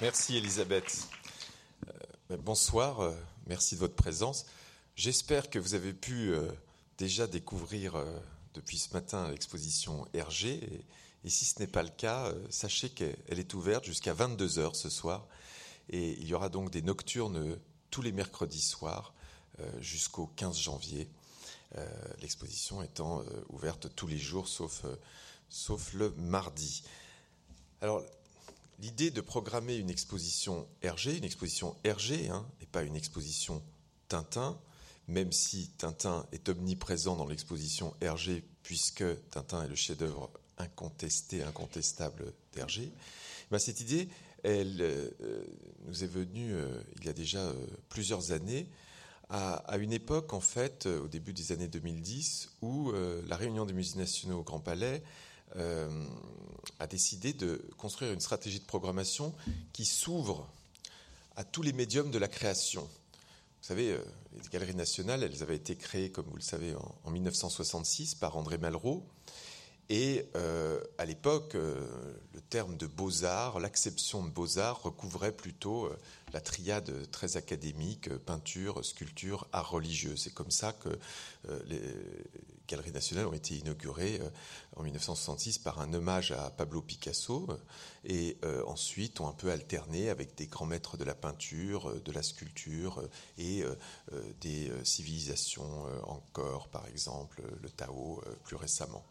Merci, Elisabeth. Euh, bonsoir, euh, merci de votre présence. J'espère que vous avez pu euh, déjà découvrir depuis ce matin l'exposition Hergé. Et, et, si ce n'est pas le cas, sachez qu'elle est ouverte jusqu'à 22h ce soir. Et il y aura donc des nocturnes tous les mercredis soirs jusqu'au 15 janvier. L'exposition étant ouverte tous les jours sauf, sauf le mardi. Alors, l'idée de programmer une exposition Hergé, une exposition Hergé, hein, et pas une exposition Tintin, même si Tintin est omniprésent dans l'exposition Hergé, puisque Tintin est le chef-d'œuvre incontesté, incontestable d'Hergé, ben cette idée, elle euh, nous est venue euh, il y a déjà euh, plusieurs années, à, à, une époque, en fait, au début des années 2010, où la réunion des musées nationaux au Grand Palais euh, a décidé de construire une stratégie de programmation qui s'ouvre à tous les médiums de la création. Vous savez, euh, les galeries nationales, elles avaient été créées, comme vous le savez, en, en 1966 par André Malraux. Et euh, à l'époque, euh, le terme de beaux-arts, l'acception de beaux-arts recouvrait plutôt euh, la triade très académique, peinture, sculpture, art religieux. C'est comme ça que les galeries nationales ont été inaugurées en 1966 par un hommage à Pablo Picasso et ensuite ont un peu alterné avec des grands maîtres de la peinture, de la sculpture et des civilisations encore, par exemple le Tao plus récemment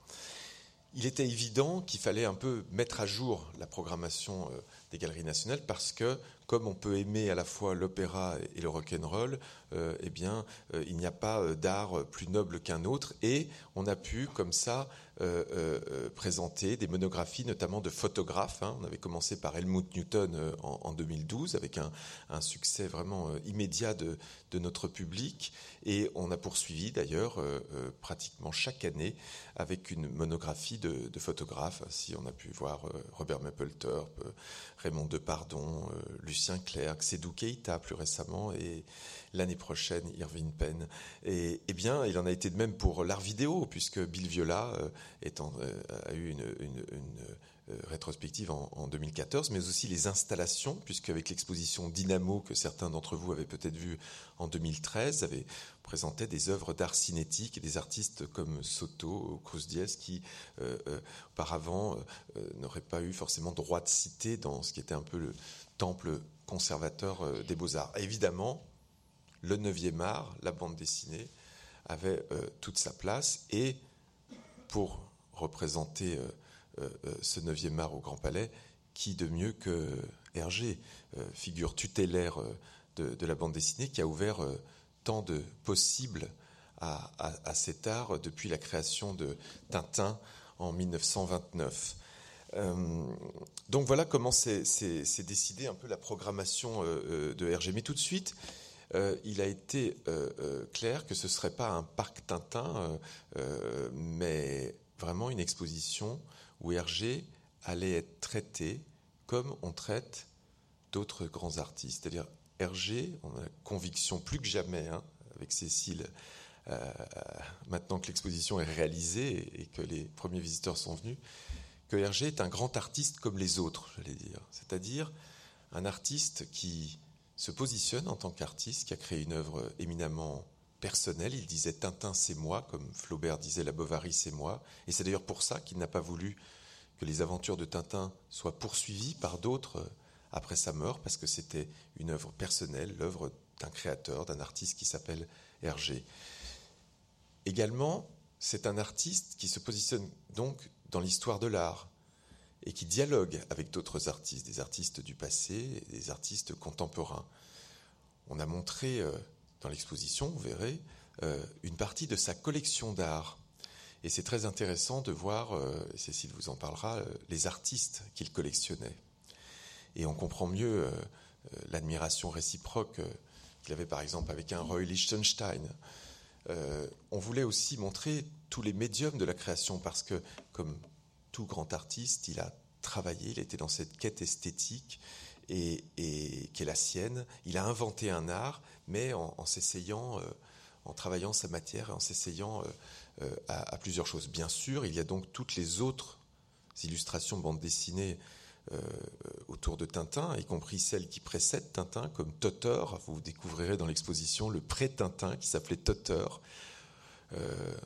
il était évident qu'il fallait un peu mettre à jour la programmation euh, des galeries nationales parce que, comme on peut aimer à la fois l'opéra et le rock'n'roll, euh, eh bien, euh, il n'y a pas d'art plus noble qu'un autre. Et on a pu, comme ça, euh, euh, présenter des monographies, notamment de photographes. Hein. On avait commencé par Helmut Newton en, en 2012, avec un, succès vraiment immédiat de, notre public. Et on a poursuivi, d'ailleurs, pratiquement chaque année avec une monographie de, photographes. Si on a pu voir Robert Mapplethorpe, Raymond Depardon, euh, Lucien Clerc, Sédou Keïta plus récemment l'année prochaine Irving Penn. Et, eh bien, il en a été de même pour l'art vidéo puisque Bill Viola euh, euh, a eu une, euh, rétrospective en, en, 2014, mais aussi les installations, puisque avec l'exposition Dynamo que certains d'entre vous avaient peut-être vu en 2013, avait présenté des œuvres d'art cinétique des artistes comme Soto Cruz Diaz qui euh, euh, auparavant n'auraient pas eu forcément droit de citer dans ce qui était un peu le temple conservateur des beaux-arts. Évidemment, le 9e art, la bande dessinée, avait euh, toute sa place et pour représenter euh, euh, ce 9e art au Grand Palais, qui de mieux que Hergé, figure tutélaire de, la bande dessinée, qui a ouvert tant de possibles à, cet art depuis la création de Tintin en 1929. Euh, donc voilà comment s'est décidé un peu la programmation de Hergé. Mais tout de suite, euh, il a été clair que ce ne serait pas un parc Tintin, mais vraiment une exposition où Hergé allait être traité comme on traite d'autres grands artistes. C'est-à-dire, Hergé, on a la conviction plus que jamais, hein, avec Cécile, euh, maintenant que l'exposition est réalisée et que les premiers visiteurs sont venus, que Hergé est un grand artiste comme les autres, j'allais dire. C'est-à-dire un artiste qui se positionne en tant qu'artiste, qui a créé une œuvre éminemment personnel. Il disait Tintin, c'est moi, comme Flaubert disait La Bovary, c'est moi. Et c'est d'ailleurs pour ça qu'il n'a pas voulu que les aventures de Tintin soient poursuivies par d'autres euh, après sa mort, parce que c'était une œuvre personnelle, l'œuvre d'un créateur, d'un artiste qui s'appelle Hergé. Également, c'est un artiste qui se positionne donc dans l'histoire de l'art et qui dialogue avec d'autres artistes, des artistes du passé et des artistes contemporains. On a montré euh, dans l'exposition, vous verrez, euh, une partie de sa collection d'art. Et c'est très intéressant de voir, euh, Cécile vous en parlera, euh, les artistes qu'il collectionnait. Et on comprend mieux l'admiration réciproque qu'il avait par exemple avec un Roy Lichtenstein. on voulait aussi montrer tous les médiums de la création parce que, comme tout grand artiste, il a travaillé, il était dans cette quête esthétique et, qui est la sienne. Il a inventé un art, mais en, s'essayant, euh, en travaillant sa matière et en s'essayant euh, euh, à, plusieurs choses. Bien sûr, il y a donc toutes les autres illustrations bande dessinée autour de Tintin, y compris celles qui précèdent Tintin, comme Toteur. Vous découvrirez dans l'exposition le pré-Tintin qui s'appelait Toteur.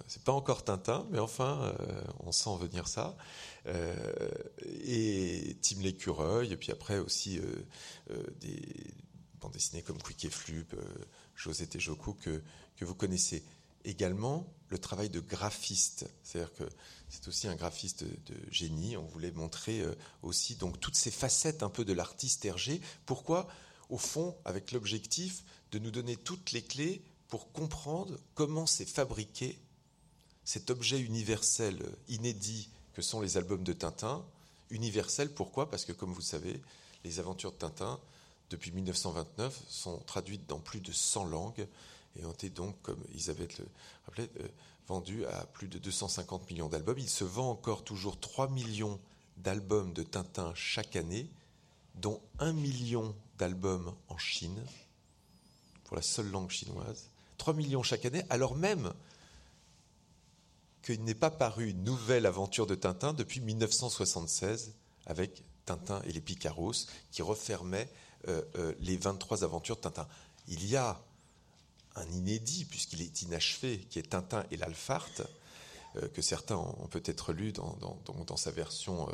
C'est pas encore Tintin, mais enfin, on sent venir ça. et Tim l'écureuil, et puis après aussi des bandes dessinées comme Quick et Flup, José Tejoku que, que vous connaissez. Également, le travail de graphiste, c'est-à-dire que c'est aussi un graphiste de, génie. On voulait montrer euh, aussi donc toutes ces facettes un peu de l'artiste Hergé. Pourquoi? Au fond, avec l'objectif de nous donner toutes les clés pour comprendre comment s'est fabriqué cet objet universel inédit que sont les albums de Tintin. Universel, pourquoi? Parce que comme vous savez, les aventures de Tintin depuis 1929, sont traduites dans plus de 100 langues et ont été donc, comme Isabelle le rappelait, euh, vendues à plus de 250 millions d'albums. Il se vend encore toujours 3 millions d'albums de Tintin chaque année, dont 1 million d'albums en Chine, pour la seule langue chinoise. 3 millions chaque année, alors même qu'il n'est pas paru une nouvelle aventure de Tintin depuis 1976 avec Tintin et les Picaros, qui refermait euh, euh, les 23 aventures de Tintin. Il y a un inédit, puisqu'il est inachevé, qui est Tintin et l'Alpharte, euh, que certains ont peut-être lu dans, sa version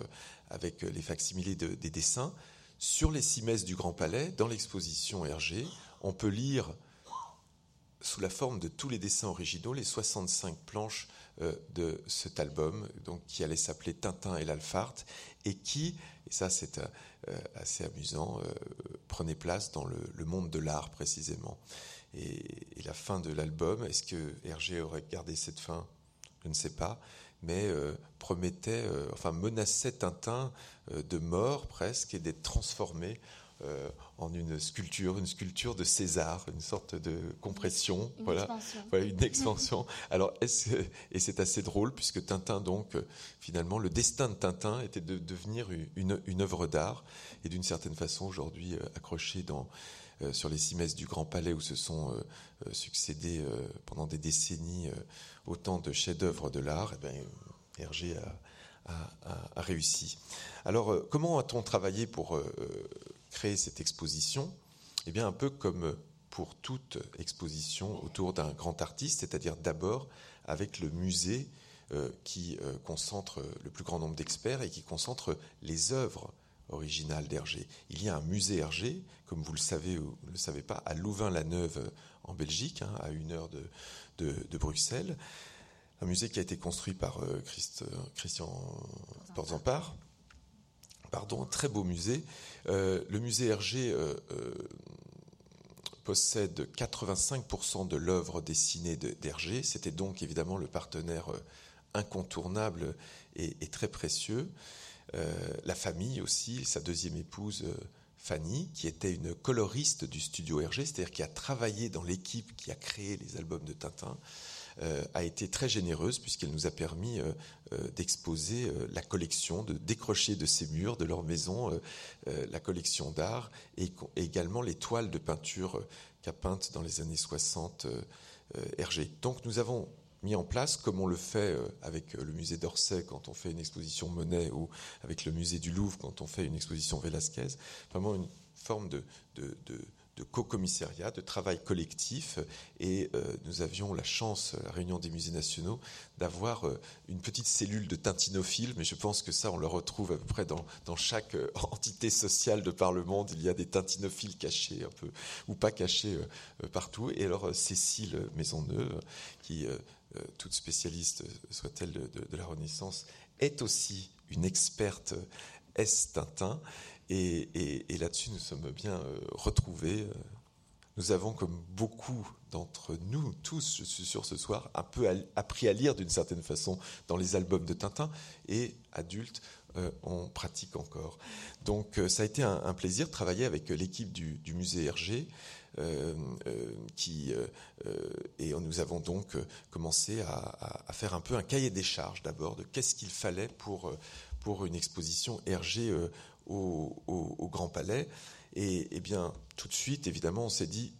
avec les facsimilés des dessins. Sur les cimaises du Grand Palais, dans l'exposition Hergé, on peut lire sous la forme de tous les dessins originaux les 65 planches de cet album, donc qui allait s'appeler Tintin et l'Alpharte, et qui, et ça c'est euh, assez amusant, euh, prenait place dans le, monde de l'art précisément. Et, la fin de l'album, est-ce que Hergé aurait gardé cette fin? Je ne sais pas, mais euh, promettait, enfin menaçait Tintin de mort presque et d'être transformé euh, en une sculpture, une sculpture de César, une sorte de compression, une voilà, expansion. voilà, une expansion. Alors, et c'est assez drôle puisque Tintin, donc, euh, finalement, le destin de Tintin était de devenir une, une œuvre d'art et d'une certaine façon aujourd'hui euh, accroché dans sur les cimaises du Grand Palais où se sont succédés pendant des décennies autant de chefs-d'œuvre de l'art. Eh bien, Hergé a, a, réussi. Alors, comment a-t-on travaillé pour créer cette exposition Eh bien, un peu comme pour toute exposition autour d'un grand artiste, c'est-à-dire d'abord avec le musée euh, qui euh, concentre le plus grand nombre d'experts et qui concentre les œuvres originales d'Hergé. Il y a un musée Hergé, comme vous le savez ou ne le savez pas, à Louvain-la-Neuve en Belgique, hein, à une heure de, de, Bruxelles. Un musée qui a été construit par euh, Christ, Christian Porzampar pardon, très beau musée. Euh, le musée Hergé euh, euh, possède 85% de l'œuvre dessinée d'Hergé. C'était donc évidemment le partenaire incontournable et, très précieux. la famille aussi, sa deuxième épouse. Fanny, qui était une coloriste du studio Hergé, c'est-à-dire qui a travaillé dans l'équipe qui a créé les albums de Tintin, a été très généreuse puisqu'elle nous a permis euh, euh, d'exposer la collection, de décrocher de ces murs, de leur maison, la collection d'art et, également les toiles de peinture qu'a peintes dans les années 60 Hergé. Donc nous avons mis en place, comme on le fait avec le musée d'Orsay quand on fait une exposition Monet ou avec le musée du Louvre quand on fait une exposition Velasquez, vraiment une forme de co-commissariat, de travail collectif. Et euh, nous avions la chance, à la réunion des musées nationaux, d'avoir euh, une petite cellule de tintinophiles, mais je pense que ça, on le retrouve à peu près dans, dans chaque euh, entité sociale de par le monde. Il y a des tintinophiles cachés un peu, ou pas cachés partout. Et alors, Cécile Maisonneuve, qui, toute spécialiste soit-elle de, de, la Renaissance, est aussi une experte S-Tintin. Et, là-dessus, nous sommes bien euh, retrouvés. Nous avons, comme beaucoup d'entre nous, tous, je suis sûr ce soir, un peu appris à lire d'une certaine façon dans les albums de Tintin. Et adultes, euh, on pratique encore. Donc euh, ça a été un, plaisir de travailler avec l'équipe du, musée Hergé. qui, et nous avons donc commencé à, à, faire un peu un cahier des charges d'abord de qu'est-ce qu'il fallait pour, pour une exposition Hergé au, Grand Palais. Et, bien, tout de suite, évidemment, on s'est dit,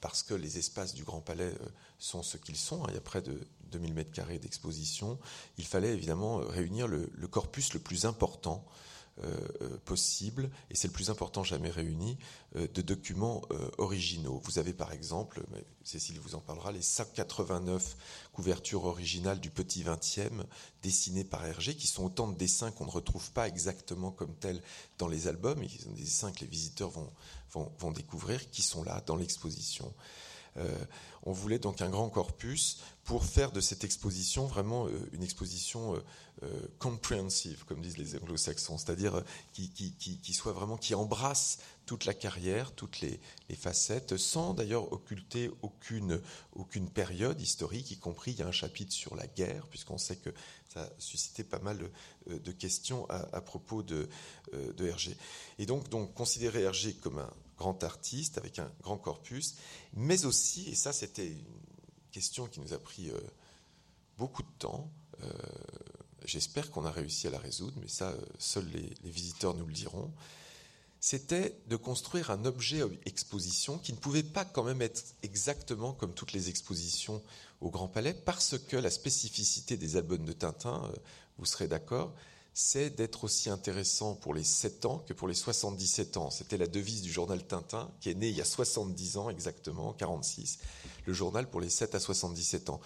parce que les espaces du Grand Palais euh, sont ce qu'ils sont, hein, il y a près de 2000 mètres carrés d'exposition, il fallait évidemment réunir le, corpus le plus important possible, et c'est le plus important jamais réuni, de documents originaux. Vous avez par exemple, Cécile vous en parlera, les 189 couvertures originales du Petit 20e dessinées par Hergé, qui sont autant de dessins qu'on ne retrouve pas exactement comme tels dans les albums, et qui sont des dessins que les visiteurs vont, vont, découvrir, qui sont là dans l'exposition. Euh, on voulait donc un grand corpus pour faire de cette exposition vraiment euh, une exposition euh, comprehensive, comme disent les anglo-saxons, c'est-à-dire qui, soit vraiment, qui embrasse toute la carrière, toutes les, facettes, sans d'ailleurs occulter aucune, aucune période historique, y compris il y a un chapitre sur la guerre, puisqu'on sait que ça a suscité pas mal de questions à, propos de, de Hergé. Et donc, donc considérer Hergé comme un grand artiste avec un grand corpus, mais aussi, et ça c'était une question qui nous a pris euh, beaucoup de temps, euh, j'espère qu'on a réussi à la résoudre, mais ça, euh, seuls les, visiteurs nous le diront, c'était de construire un objet exposition qui ne pouvait pas quand même être exactement comme toutes les expositions au Grand Palais, parce que la spécificité des albums de Tintin, vous serez d'accord, c'est d'être aussi intéressant pour les 7 ans que pour les 77 ans. C'était la devise du journal Tintin, qui est né il y a 70 ans exactement, 46, le journal pour les 7 à 77 ans.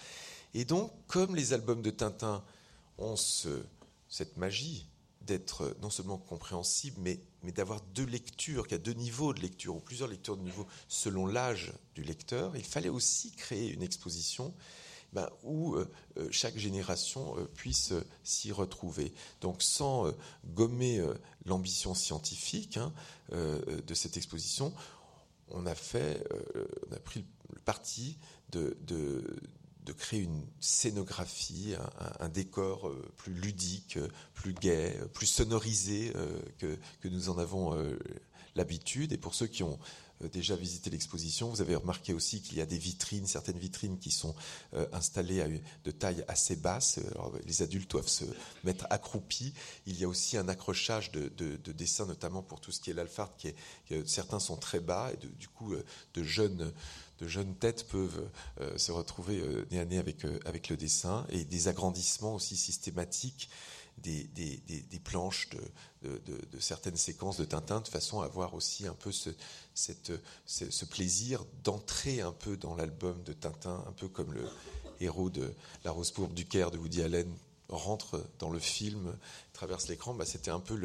Et donc, comme les albums de Tintin ont cette magie d'être non seulement compréhensible, mais, d'avoir deux lectures, qu'il y a deux niveaux de lecture, ou plusieurs lectures de niveau selon l'âge du lecteur, il fallait aussi créer une exposition ben, où euh, euh, chaque génération euh, puisse s'y retrouver. Donc sans gommer l'ambition scientifique hein, de cette exposition, on a fait, on a pris le parti de, créer une scénographie, un, décor plus ludique, plus gai, plus sonorisé que, que nous en avons l'habitude. Et pour ceux qui ont euh, déjà visité l'exposition, vous avez remarqué aussi qu'il y a des vitrines, certaines vitrines qui sont euh, installées de taille assez basse. les adultes doivent se mettre accroupis. Il y a aussi un accrochage de, dessins, notamment pour tout ce qui est l'alphard, qui est, certains sont très bas et du coup euh, de jeunes de jeunes têtes peuvent se retrouver nez à nez avec, avec le dessin et des agrandissements aussi systématiques des, planches de, certaines séquences de Tintin de façon à avoir aussi un peu ce, ce plaisir d'entrer un peu dans l'album de Tintin, un peu comme le héros de La Rose pourpre du Caire de Woody Allen rentre dans le film, traverse l'écran, bah, c'était un peu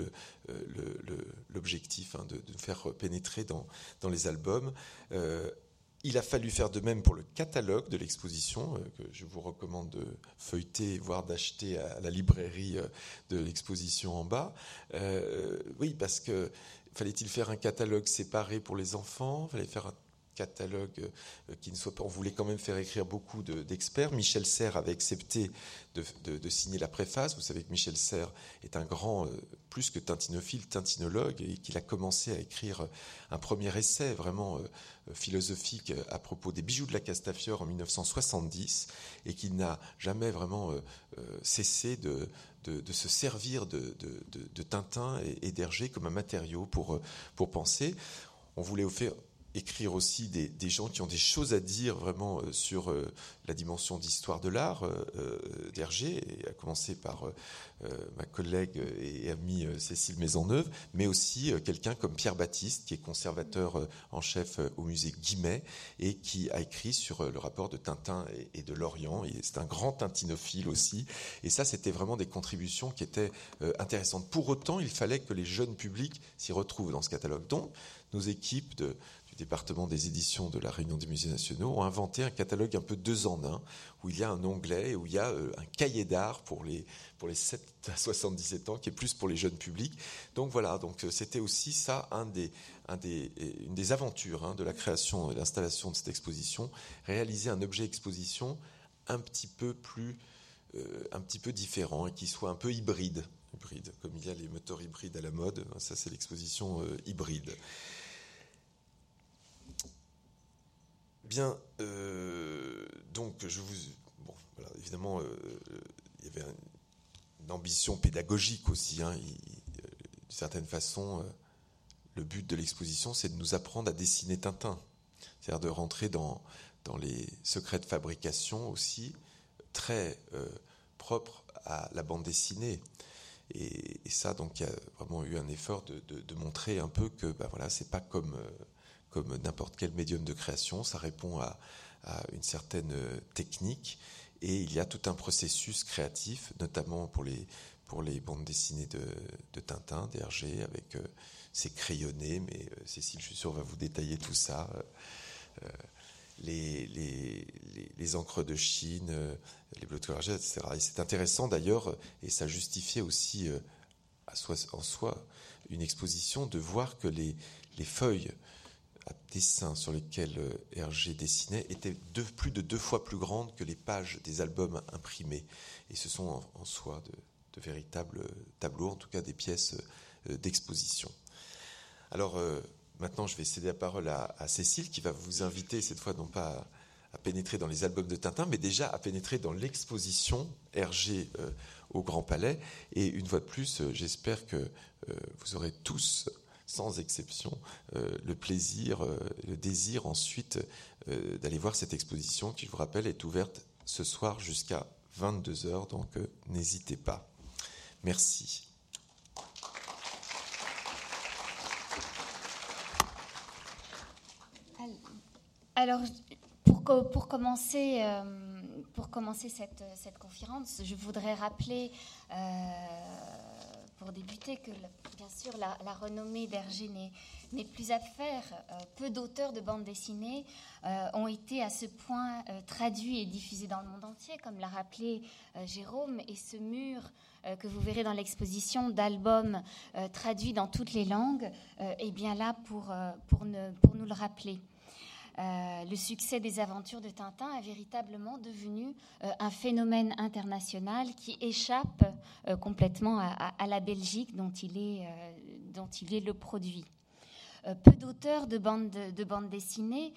l'objectif hein, de, de, faire pénétrer dans, dans les albums. Euh, il a fallu faire de même pour le catalogue de l'exposition, euh, que je vous recommande de feuilleter, voire d'acheter à la librairie euh, de l'exposition en bas. Euh, oui, parce que fallait-il faire un catalogue séparé pour les enfants? Fallait faire catalogue euh, qui ne soit pas. On voulait quand même faire écrire beaucoup d'experts. Michel Serres avait accepté de, signer la préface. Vous savez que Michel Serres est un grand, euh, plus que tintinophile, tintinologue, et qu'il a commencé à écrire un premier essai vraiment euh, philosophique à propos des bijoux de la Castafiore en 1970, et qui n'a jamais vraiment cessé de, se servir de, Tintin et, et d'Hergé comme un matériau pour, pour penser. On voulait offrir écrire aussi des, gens qui ont des choses à dire vraiment euh, sur euh, la dimension d'histoire de l'art euh, d'Hergé, à commencer par ma collègue et amie Cécile Maisonneuve, mais aussi quelqu'un comme Pierre Baptiste, qui est conservateur en chef au musée Guimet et qui a écrit sur le rapport de Tintin et, de Lorient. C'est un grand tintinophile aussi. Et ça, c'était vraiment des contributions qui étaient intéressantes. Pour autant, il fallait que les jeunes publics s'y retrouvent dans ce catalogue. Donc, nos équipes de, département des éditions de la Réunion des musées nationaux ont inventé un catalogue un peu deux en un, où il y a un onglet, où il y a euh, un cahier d'art pour les, pour les 7 à 77 ans, qui est plus pour les jeunes publics. Donc voilà, donc euh, c'était aussi ça un des, un des, une des aventures hein, de la création et l'installation de cette exposition, réaliser un objet exposition un petit peu plus, euh, un petit peu différent et qui soit un peu hybride. Hybride, comme il y a les moteurs hybrides à la mode, ça c'est l'exposition hybride. Bien, euh, donc je vous. Bon, évidemment, euh, il y avait une ambition pédagogique aussi. Hein, D'une certaine façon, euh, le but de l'exposition, c'est de nous apprendre à dessiner Tintin. C'est-à-dire de rentrer dans, dans les secrets de fabrication aussi, très propres à la bande dessinée. Et, ça, donc, il y a vraiment eu un effort de, montrer un peu que, ben voilà, c'est pas comme comme n'importe quel médium de création, ça répond à, une certaine technique et il y a tout un processus créatif, notamment pour les, bandes dessinées de, Tintin, d'Hergé, avec ses crayonnés, mais Cécile, je suis va vous détailler tout ça les, les, encres de Chine, euh, les bleus de etc. Et c'est intéressant d'ailleurs, et ça justifiait aussi euh, en soi une exposition, de voir que les feuilles à dessin sur lesquelles euh, Hergé dessinait étaient plus de deux fois plus grandes que les pages des albums imprimés. Et ce sont en, soi de, véritables tableaux, en tout cas des pièces d'exposition. Alors, Maintenant, je vais céder la parole à, Cécile qui va vous inviter cette fois non pas à, pénétrer dans les albums de Tintin, mais déjà à pénétrer dans l'exposition Hergé euh, au Grand Palais. Et une fois de plus, euh, j'espère que euh, vous aurez tous, sans exception, le plaisir, le désir ensuite d'aller voir cette exposition qui, je vous rappelle, est ouverte ce soir jusqu'à 22h, donc n'hésitez pas. Merci. Alors, pour, commencer, euh, cette, conférence, je voudrais rappeler, euh, pour débuter, que bien sûr la, renommée d'Hergé n'est plus à faire. Euh, peu d'auteurs de bandes dessinées ont été à ce point traduits et diffusés dans le monde entier, comme l'a rappelé Jérôme, et ce mur que vous verrez dans l'exposition d'albums traduits dans toutes les langues est bien là pour, pour nous le rappeler. Euh, le succès des aventures de Tintin est véritablement devenu euh, un phénomène international qui échappe euh, complètement à, la Belgique dont il est, dont il est le produit. Peu d'auteurs de bandes de, bande dessinées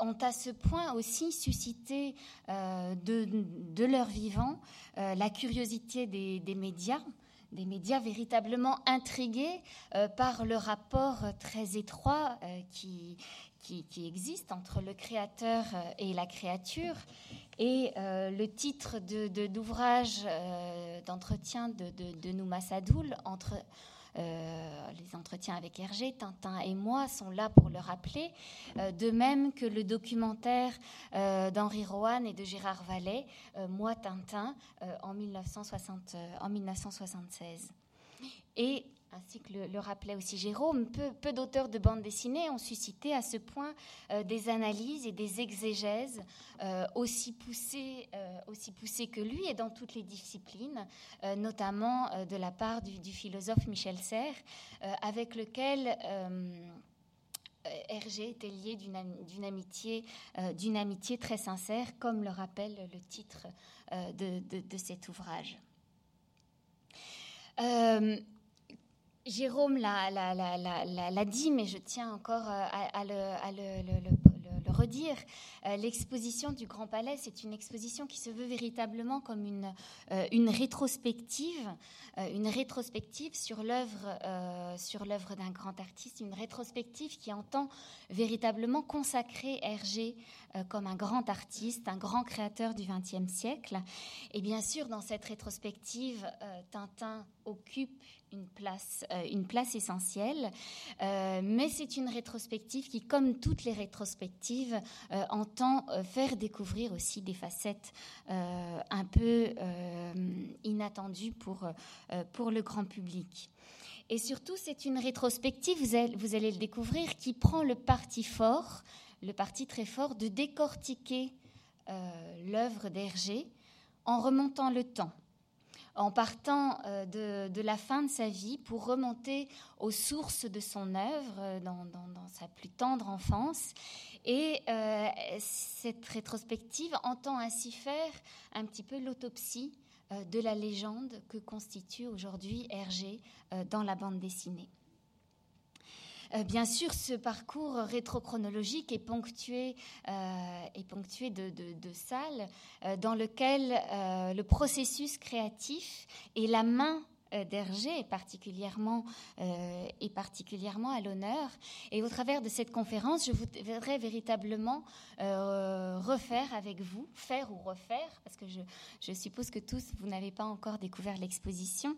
ont à ce point aussi suscité de, de, leur vivant la curiosité des, des médias, des médias véritablement intrigués par le rapport très étroit qui, qui, existe entre le créateur euh, et la créature. Et euh, le titre d'ouvrage de, euh, d'entretien de, de, Sadoul, entre les entretiens avec Hergé, Tintin et moi sont là pour le rappeler, de même que le documentaire d'Henri Rohan et de Gérard Vallet, Moi Tintin, en, 1960, en 1976. Et ainsi que le, rappelait aussi Jérôme, peu, d'auteurs de bandes dessinées ont suscité à ce point euh, des analyses et des exégèses euh, aussi, poussées, euh, aussi poussées que lui et dans toutes les disciplines, notamment de la part du, philosophe Michel Serres, avec lequel Hergé était lié d'une amitié, amitié très sincère, comme le rappelle le titre de, cet ouvrage. Jérôme l'a dit, mais je tiens encore euh, à, le, redire. Euh, l'exposition du Grand Palais, c'est une exposition qui se veut véritablement comme une, euh, rétrospective, une rétrospective sur l'œuvre sur l'œuvre d'un grand artiste, une rétrospective qui entend véritablement consacrer Hergé comme un grand artiste, un grand créateur du XXe siècle. Et bien sûr, dans cette rétrospective, Tintin occupe une place, euh, une place essentielle. Euh, mais c'est une rétrospective qui, comme toutes les rétrospectives, euh, entend faire découvrir aussi des facettes un peu inattendues pour, pour le grand public. Et surtout, c'est une rétrospective, vous allez, vous allez, le découvrir, qui prend le parti fort, le parti très fort de décortiquer l'œuvre d'Hergé en remontant le temps en partant euh, de, la fin de sa vie pour remonter aux sources de son œuvre euh, dans, sa plus tendre enfance. Et euh, cette rétrospective entend ainsi faire un petit peu l'autopsie de la légende que constitue aujourd'hui Hergé dans la bande dessinée. Euh, bien sûr, ce parcours rétrochronologique est ponctué, euh, est ponctué de, salles euh, dans lesquelles le processus créatif et la main d'Hergé particulièrement, est particulièrement à l'honneur. Et au travers de cette conférence, je voudrais véritablement refaire avec vous, faire ou refaire, parce que je, je suppose que tous, vous n'avez pas encore découvert l'exposition,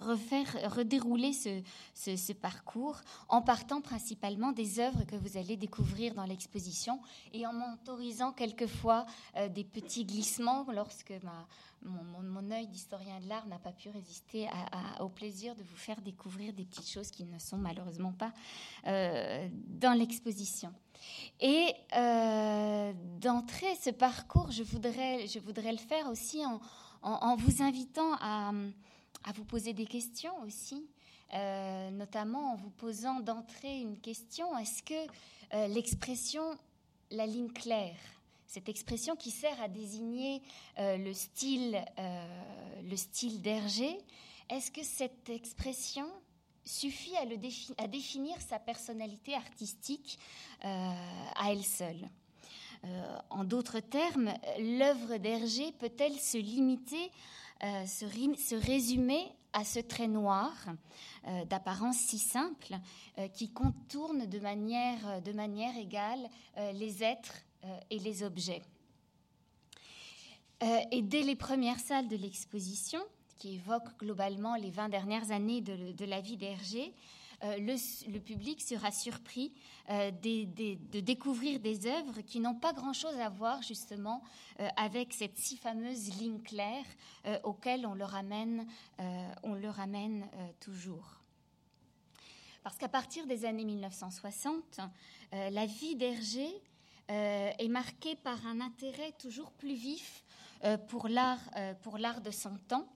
refaire, redérouler ce, parcours en partant principalement des œuvres que vous allez découvrir dans l'exposition et en m'autorisant quelquefois euh, des petits glissements lorsque mon, œil d'historien de l'art n'a pas pu résister au plaisir de vous faire découvrir des petites choses qui ne sont malheureusement pas euh, dans l'exposition. Et d'entrer ce parcours, je voudrais, je voudrais le faire aussi en, en, vous invitant à, vous poser des questions aussi, euh, notamment en vous posant d'entrée une question, est-ce que euh, l'expression la ligne claire, cette expression qui sert à désigner euh, le style, le style d'Hergé, est-ce que cette expression suffit à définir sa personnalité artistique à elle seule? Euh, en d'autres termes, l'œuvre d'Hergé peut-elle se limiter, euh, se, résumer à ce trait noir euh, d'apparence si simple qui contourne de manière, égale les êtres et les objets? Et dès les premières salles de l'exposition, qui évoquent globalement les 20 dernières années de, de la vie d'Hergé, euh, le, public sera surpris euh, de découvrir des œuvres qui n'ont pas grand-chose à voir justement euh, avec cette si fameuse ligne claire auquel on le ramène, on le ramène toujours. Parce qu'à partir des années 1960, la vie d'Hergé est marquée par un intérêt toujours plus vif pour l'art de son temps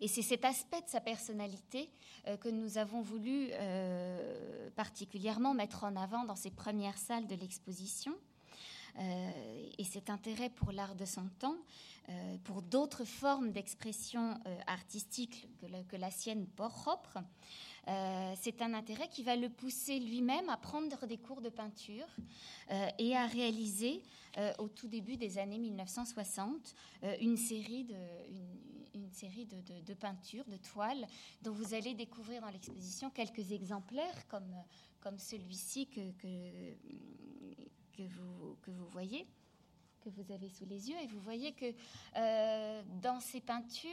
et c'est cet aspect de sa personnalité euh, que nous avons voulu euh, particulièrement mettre en avant dans ces premières salles de l'exposition. Euh, et cet intérêt pour l'art de son temps, pour d'autres formes d'expression artistique que la, que la, sienne propre, c'est un intérêt qui va le pousser lui-même à prendre des cours de peinture et à réaliser au tout début des années 1960 une série de, série de, peintures, de toiles, dont vous allez découvrir dans l'exposition quelques exemplaires comme, comme celui-ci que, que, vous, que vous voyez, que vous avez sous les yeux. Et vous voyez que euh, dans ces peintures,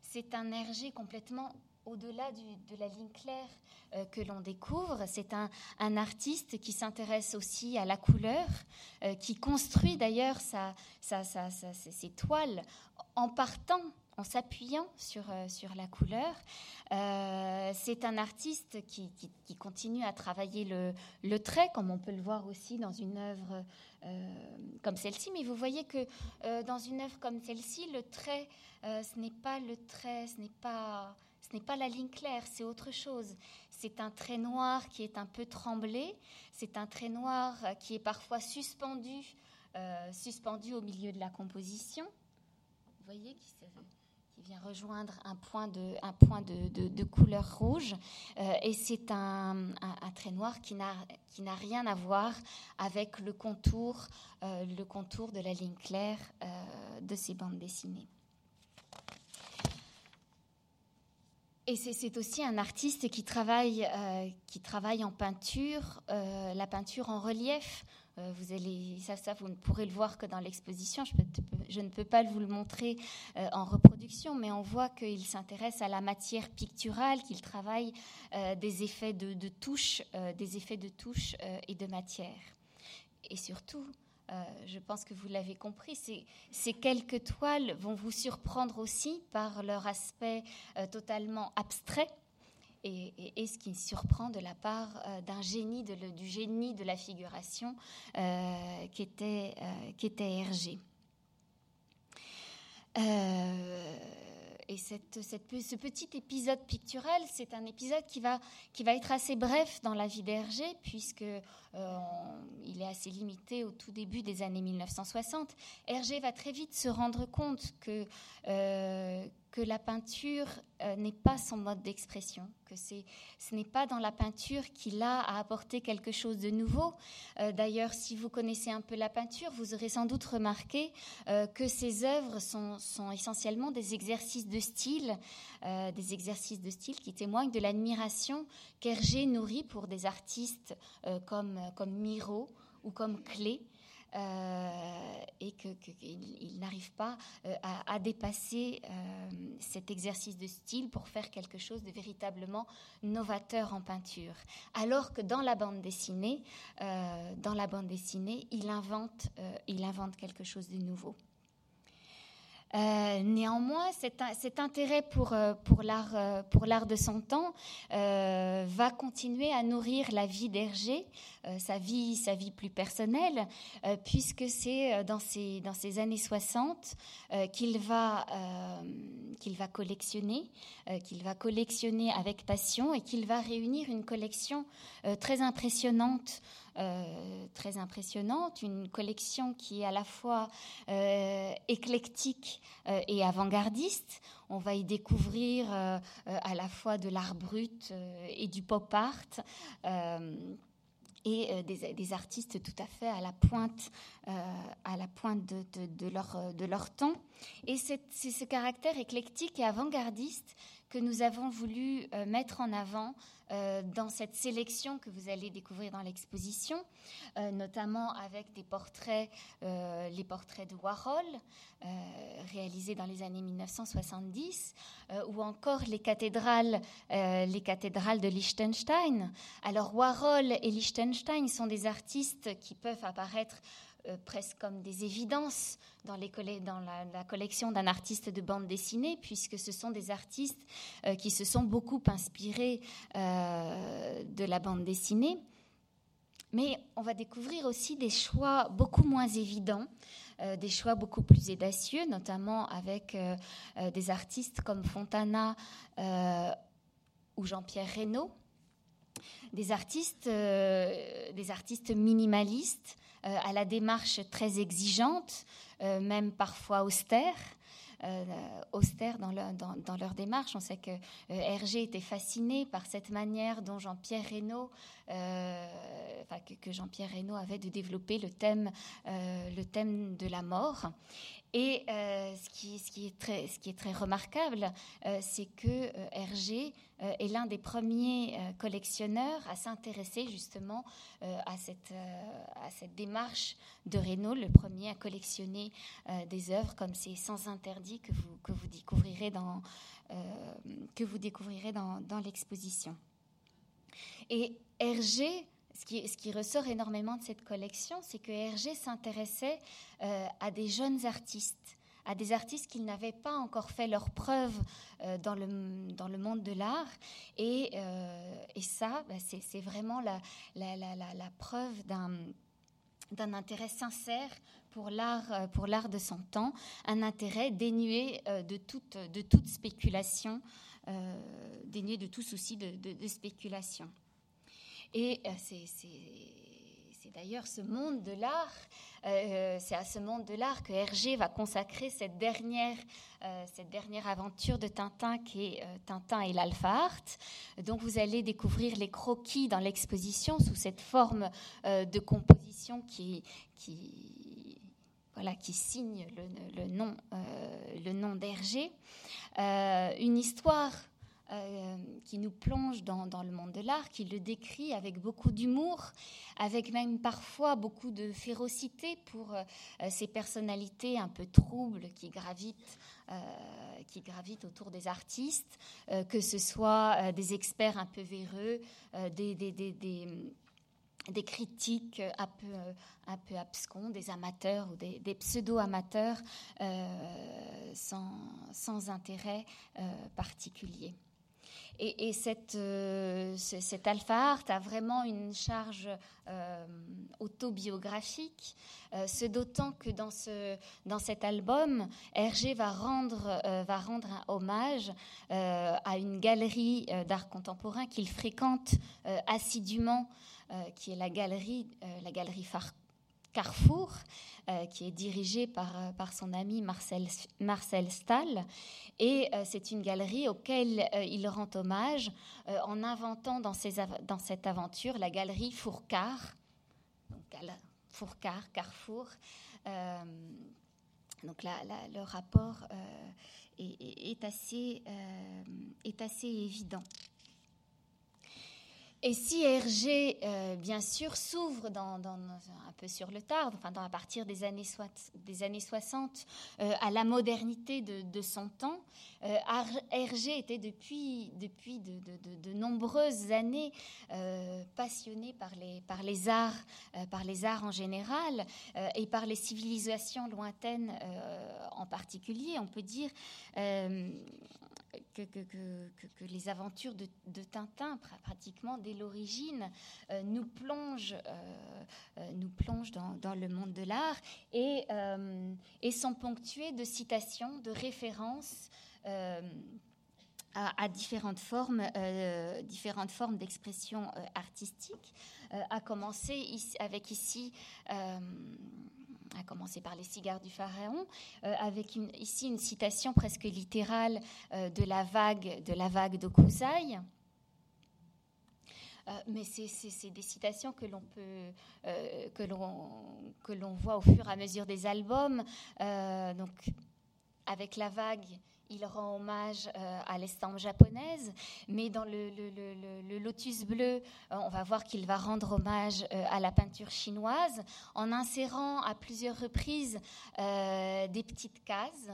c'est un Hergé complètement au-delà de la ligne claire euh, que l'on découvre. C'est un, un, artiste qui s'intéresse aussi à la couleur, euh, qui construit d'ailleurs sa, sa, ses toiles en partant en s'appuyant sur, euh, sur la couleur. Euh, c'est un artiste qui, qui, continue à travailler le, le, trait, comme on peut le voir aussi dans une œuvre euh, comme celle-ci. Mais vous voyez que dans une œuvre comme celle-ci, le trait, ce n'est pas le trait, ce n'est pas, ce n'est pas la ligne claire, c'est autre chose. C'est un trait noir qui est un peu tremblé, c'est un trait noir qui est parfois suspendu, suspendu au milieu de la composition. Vous voyez qui vient rejoindre un point de, couleur rouge. Euh, et c'est un, trait noir qui n'a, rien à voir avec le contour, euh, de la ligne claire euh, de ces bandes dessinées. Et c'est aussi un artiste qui travaille en peinture, la peinture en relief. Euh, vous allez, ça, ça, vous ne pourrez le voir que dans l'exposition. Je, ne peux pas vous le montrer euh, en reproduction, mais on voit qu'il s'intéresse à la matière picturale, qu'il travaille euh, des effets de, de touche, des effets de touche et de matière. Et surtout, je pense que vous l'avez compris, ces, quelques toiles vont vous surprendre aussi par leur aspect totalement abstrait et, ce qui surprend de la part euh, d'un génie, de du génie de la figuration euh, qui, était, euh, qui Hergé. et ce petit épisode pictural, c'est un épisode qui va, qui va être assez bref dans la vie d'Hergé, puisque est assez limité au tout début des années 1960. Hergé va très vite se rendre compte que, que la peinture euh, n'est pas son mode d'expression, que ce n'est pas dans la peinture qu'il a à apporter quelque chose de nouveau. Euh, d'ailleurs, si vous connaissez un peu la peinture, vous aurez sans doute remarqué euh, que ses œuvres sont, essentiellement des exercices de style, des exercices de style qui témoignent de l'admiration qu'Hergé nourrit pour des artistes comme, comme Miro ou comme Klee. et qu'il n'arrive pas à, dépasser cet exercice de style pour faire quelque chose de véritablement novateur en peinture. Alors que dans la bande dessinée, dans la bande dessinée, il invente, il invente quelque chose de nouveau. Euh, néanmoins, cet, intérêt pour, euh, euh, pour l'art de son temps va continuer à nourrir la vie d'Hergé, sa, vie, sa vie plus personnelle, puisque c'est dans ces, années 60 qu'il va, qu'il va collectionner, qu'il va collectionner avec passion et qu'il va réunir une collection très impressionnante euh, très impressionnante, une collection qui est à la fois euh, éclectique euh, et avant-gardiste. On va y découvrir à la fois de l'art brut et du pop art et des, artistes tout à fait à la pointe, à la pointe de, leur, de leur temps. Et c'est ce caractère éclectique et avant-gardiste que nous avons voulu mettre en avant euh, dans cette sélection que vous allez découvrir dans l'exposition, euh, notamment avec des portraits, euh, les portraits de Warhol, réalisés dans les années 1970, ou encore les cathédrales, les cathédrales de Liechtenstein. Alors Warhol et Liechtenstein sont des artistes qui peuvent apparaître euh, presque comme des évidences dans, la, collection d'un artiste de bande dessinée, puisque ce sont des artistes euh, qui se sont beaucoup inspirés euh, de la bande dessinée. Mais on va découvrir aussi des choix beaucoup moins évidents, des choix beaucoup plus audacieux, notamment avec des artistes comme Fontana ou Jean-Pierre Reynaud, des artistes, des artistes minimalistes à la démarche très exigeante, euh, même parfois austère. Euh, austère dans leur, dans, leur, démarche. On sait que Hergé était fasciné par cette manière dont Jean-Pierre Reynaud, enfin, que, Jean-Pierre Reynaud avait de développer le thème, le thème de la mort. Et euh, ce, qui, est très, remarquable, euh, c'est que euh, Hergé est l'un des premiers collectionneurs à s'intéresser justement à, cette, démarche de Reynaud, le premier à collectionner des œuvres comme ces Sans interdit que vous, découvrirez dans l'exposition. Et Hergé ce qui, ressort énormément de cette collection, c'est que Hergé s'intéressait euh, à des jeunes artistes, à des artistes qui n'avaient pas encore fait leur preuve euh, dans, le, monde de l'art. Et, euh, ça, bah, c'est vraiment la, preuve d'un intérêt sincère pour l'art de son temps, un intérêt dénué de toute spéculation, dénué de tout souci de, spéculation. Et euh, c'est d'ailleurs ce monde de l'art, euh, c'est à ce monde de l'art que Hergé va consacrer cette dernière, euh, cette dernière aventure de Tintin qui est Tintin et l'Alpha Art. Donc vous allez découvrir les croquis dans l'exposition sous cette forme de composition qui, voilà, qui signe le, nom, le nom d'Hergé. une histoire euh, qui nous plonge dans, le monde de l'art, qui le décrit avec beaucoup d'humour, avec même parfois beaucoup de férocité pour euh, ces personnalités un peu troubles qui gravitent, euh, qui gravitent autour des artistes, que ce soit des experts un peu véreux, des, des, des, des critiques un peu, un abscons, des amateurs ou des, pseudo-amateurs sans, sans, intérêt particulier. Et, cette, euh, cet alpha art a vraiment une charge euh, autobiographique, euh, ce d'autant que dans, ce, dans cet album, Hergé va rendre un hommage à une galerie d'art contemporain qu'il fréquente assidûment, qui est la galerie, la galerie Carrefour, qui est dirigée par, par son ami Marcel, Marcel Stahl. Et euh, c'est une galerie auquel euh, il rend hommage euh, en inventant dans, dans, cette aventure la galerie Fourcard. Donc, donc le rapport est, assez, est assez évident. Et si Hergé, euh, bien sûr, s'ouvre dans, un peu sur le tard, enfin, à partir des années, des années 60, euh, à la modernité de, son temps, euh, Hergé était depuis, depuis de, nombreuses années passionné par les, par les arts, par les arts en général et par les civilisations lointaines en particulier. On peut dire que, les aventures de, Tintin, pratiquement dès l'origine, euh, nous plongent, euh, euh, nous plongent dans, le monde de l'art et, et, sont ponctuées de citations, de références. À, différentes formes, différentes formes d'expression artistique, à commencer avec ici à commencer par les cigares du pharaon, euh, avec ici une citation presque littérale euh, de la vague de la vague de. Euh, mais c'est des citations que l'on peut que l'on voit au fur et à mesure des albums. donc avec la vague, il rend hommage euh, à l'estampe japonaise, mais dans le, lotus bleu, euh, on va voir qu'il va rendre hommage euh, à la peinture chinoise en insérant à plusieurs reprises des petites cases,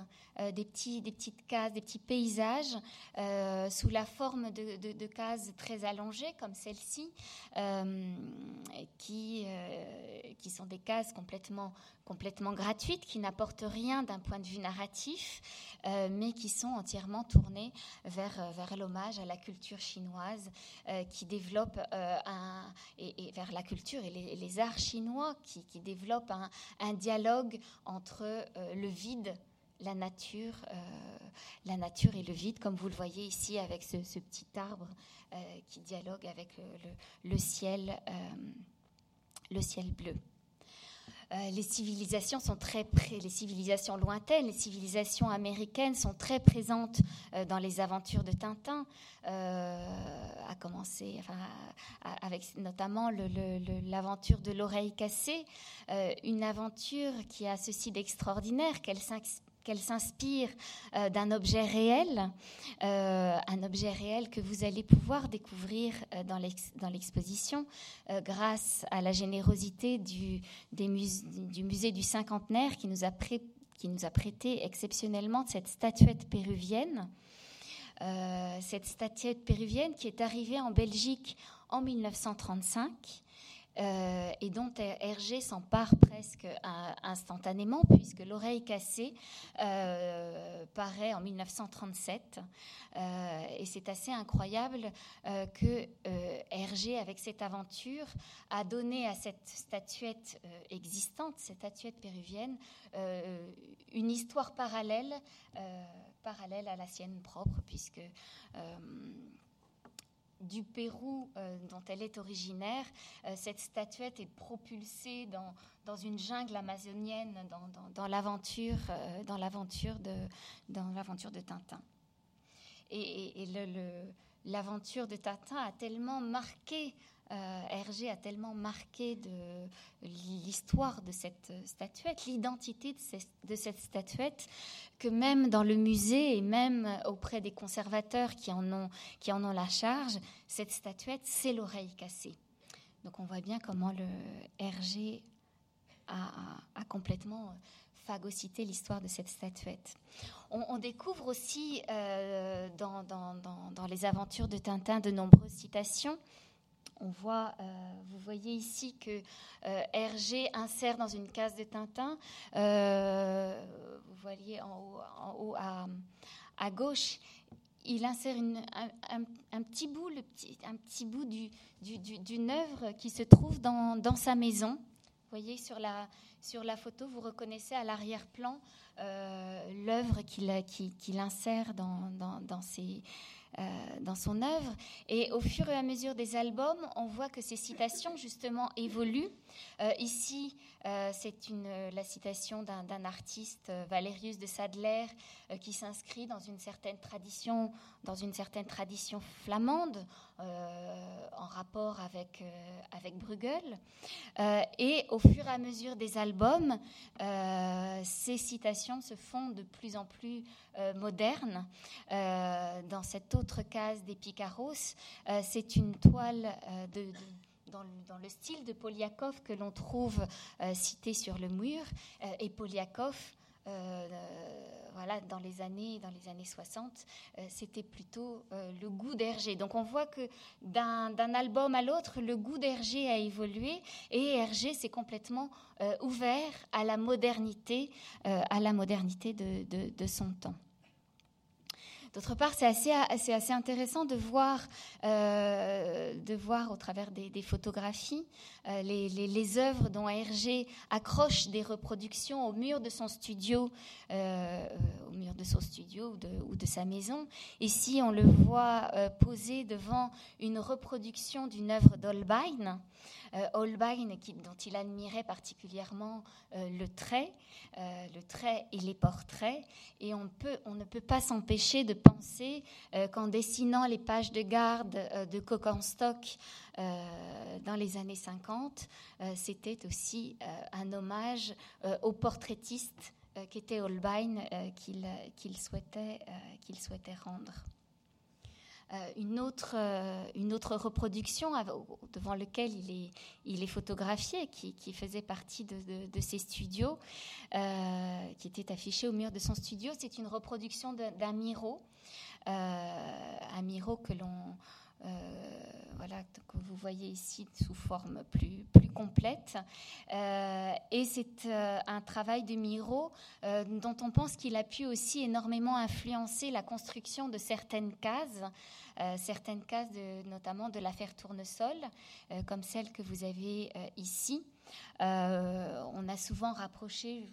des, petits, paysages sous la forme de, cases très allongées comme celle-ci, qui sont des cases complètement, complètement gratuites, qui n'apportent rien d'un point de vue narratif, mais qui sont entièrement tournés vers, euh, l'hommage à la culture chinoise euh, qui développe euh, et, vers la culture et les, arts chinois qui, qui développent un, dialogue entre le vide la nature, la nature et le vide, comme vous le voyez ici avec ce, petit arbre qui dialogue avec le ciel bleu. Euh, les civilisations sont très les civilisations lointaines, les civilisations américaines sont très présentes euh, dans les aventures de Tintin, euh, à commencer avec notamment l'aventure de l'oreille cassée, une aventure qui a ceci d'extraordinaire qu'elle qu'elle s'inspire euh, d'un objet réel, euh, un objet réel que vous allez pouvoir découvrir euh, dans l'exposition grâce à la générosité du, du musée du cinquantenaire qui nous a, qui nous a prêté exceptionnellement cette statuette péruvienne. cette statuette péruvienne qui est arrivée en Belgique en 1935 euh, et dont Hergé s'empare presque instantanément, puisque L'oreille cassée euh, paraît en 1937. Euh, et c'est assez incroyable que Hergé, avec cette aventure, a donné à cette statuette existante, cette statuette péruvienne, une histoire parallèle, parallèle à la sienne propre, puisque du Pérou euh, dont elle est originaire, euh, cette statuette est propulsée dans, dans une jungle amazonienne, dans, dans l'aventure de, dans l'aventure de Tintin. Et, l'aventure de Tintin a tellement marqué euh, Hergé a tellement marqué l'histoire de cette statuette, l'identité de, cette statuette, que même dans le musée et même auprès des conservateurs qui en ont, la charge, cette statuette, c'est l'oreille cassée. Donc on voit bien comment le Hergé a, complètement phagocyté l'histoire de cette statuette. On, découvre aussi euh, dans, les aventures de Tintin de nombreuses citations on voit, euh, vous voyez ici que euh, Hergé insère dans une case de Tintin, euh, vous voyez en haut, à, gauche, il insère un, petit bout, un petit bout d'une œuvre qui se trouve dans, sa maison. Vous voyez sur la, photo, vous reconnaissez à l'arrière-plan l'œuvre qu'il insère dans ses euh, dans son œuvre. Et au fur et à mesure des albums, on voit que ces citations, justement, évoluent. Euh, ici, euh, c'est la citation d'un artiste, Valérius de Sadler, qui s'inscrit dans une certaine tradition, dans une certaine tradition flamande, en rapport avec, avec Bruegel. et au fur et à mesure des albums, ces citations se font de plus en plus modernes dans cette autre case des Picaros, c'est une toile de, dans, le, style de Poliakov que l'on trouve cité sur le mur. et Poliakov voilà, dans les années, dans les années 60, euh, c'était plutôt euh, le goût d'Hergé. Donc on voit que d'un album à l'autre, le goût d'Hergé a évolué et Hergé s'est complètement euh, ouvert à la modernité, à la modernité de son temps. D'autre part, c'est assez, assez, intéressant de voir, euh, de voir au travers des, photographies euh, les, les, œuvres dont Hergé accroche des reproductions au mur de son studio, euh, au mur de son studio ou de, sa maison. Ici, on le voit posé devant une reproduction d'une œuvre d'Holbein. Holbein, dont il admirait particulièrement le trait, le trait et les portraits, et on, peut, on ne peut pas s'empêcher de penser euh, qu'en dessinant les pages de garde euh, de Stock euh, dans les années 50, c'était aussi un hommage au portraitiste qu'était Holbein qu'il souhaitait rendre. Une, autre, une autre reproduction devant laquelle il est, il est photographié, qui, faisait partie de, de, ses studios, qui était affiché au mur de son studio, c'est une reproduction d'un Miro euh, un Miro que l'on euh, voilà, que vous voyez ici sous forme plus, plus complète. Euh, et c'est un travail de Miro dont on pense qu'il a pu aussi énormément influencer la construction de certaines cases, certaines cases notamment de l'affaire Tournesol, comme celle que vous avez ici. on a souvent rapproché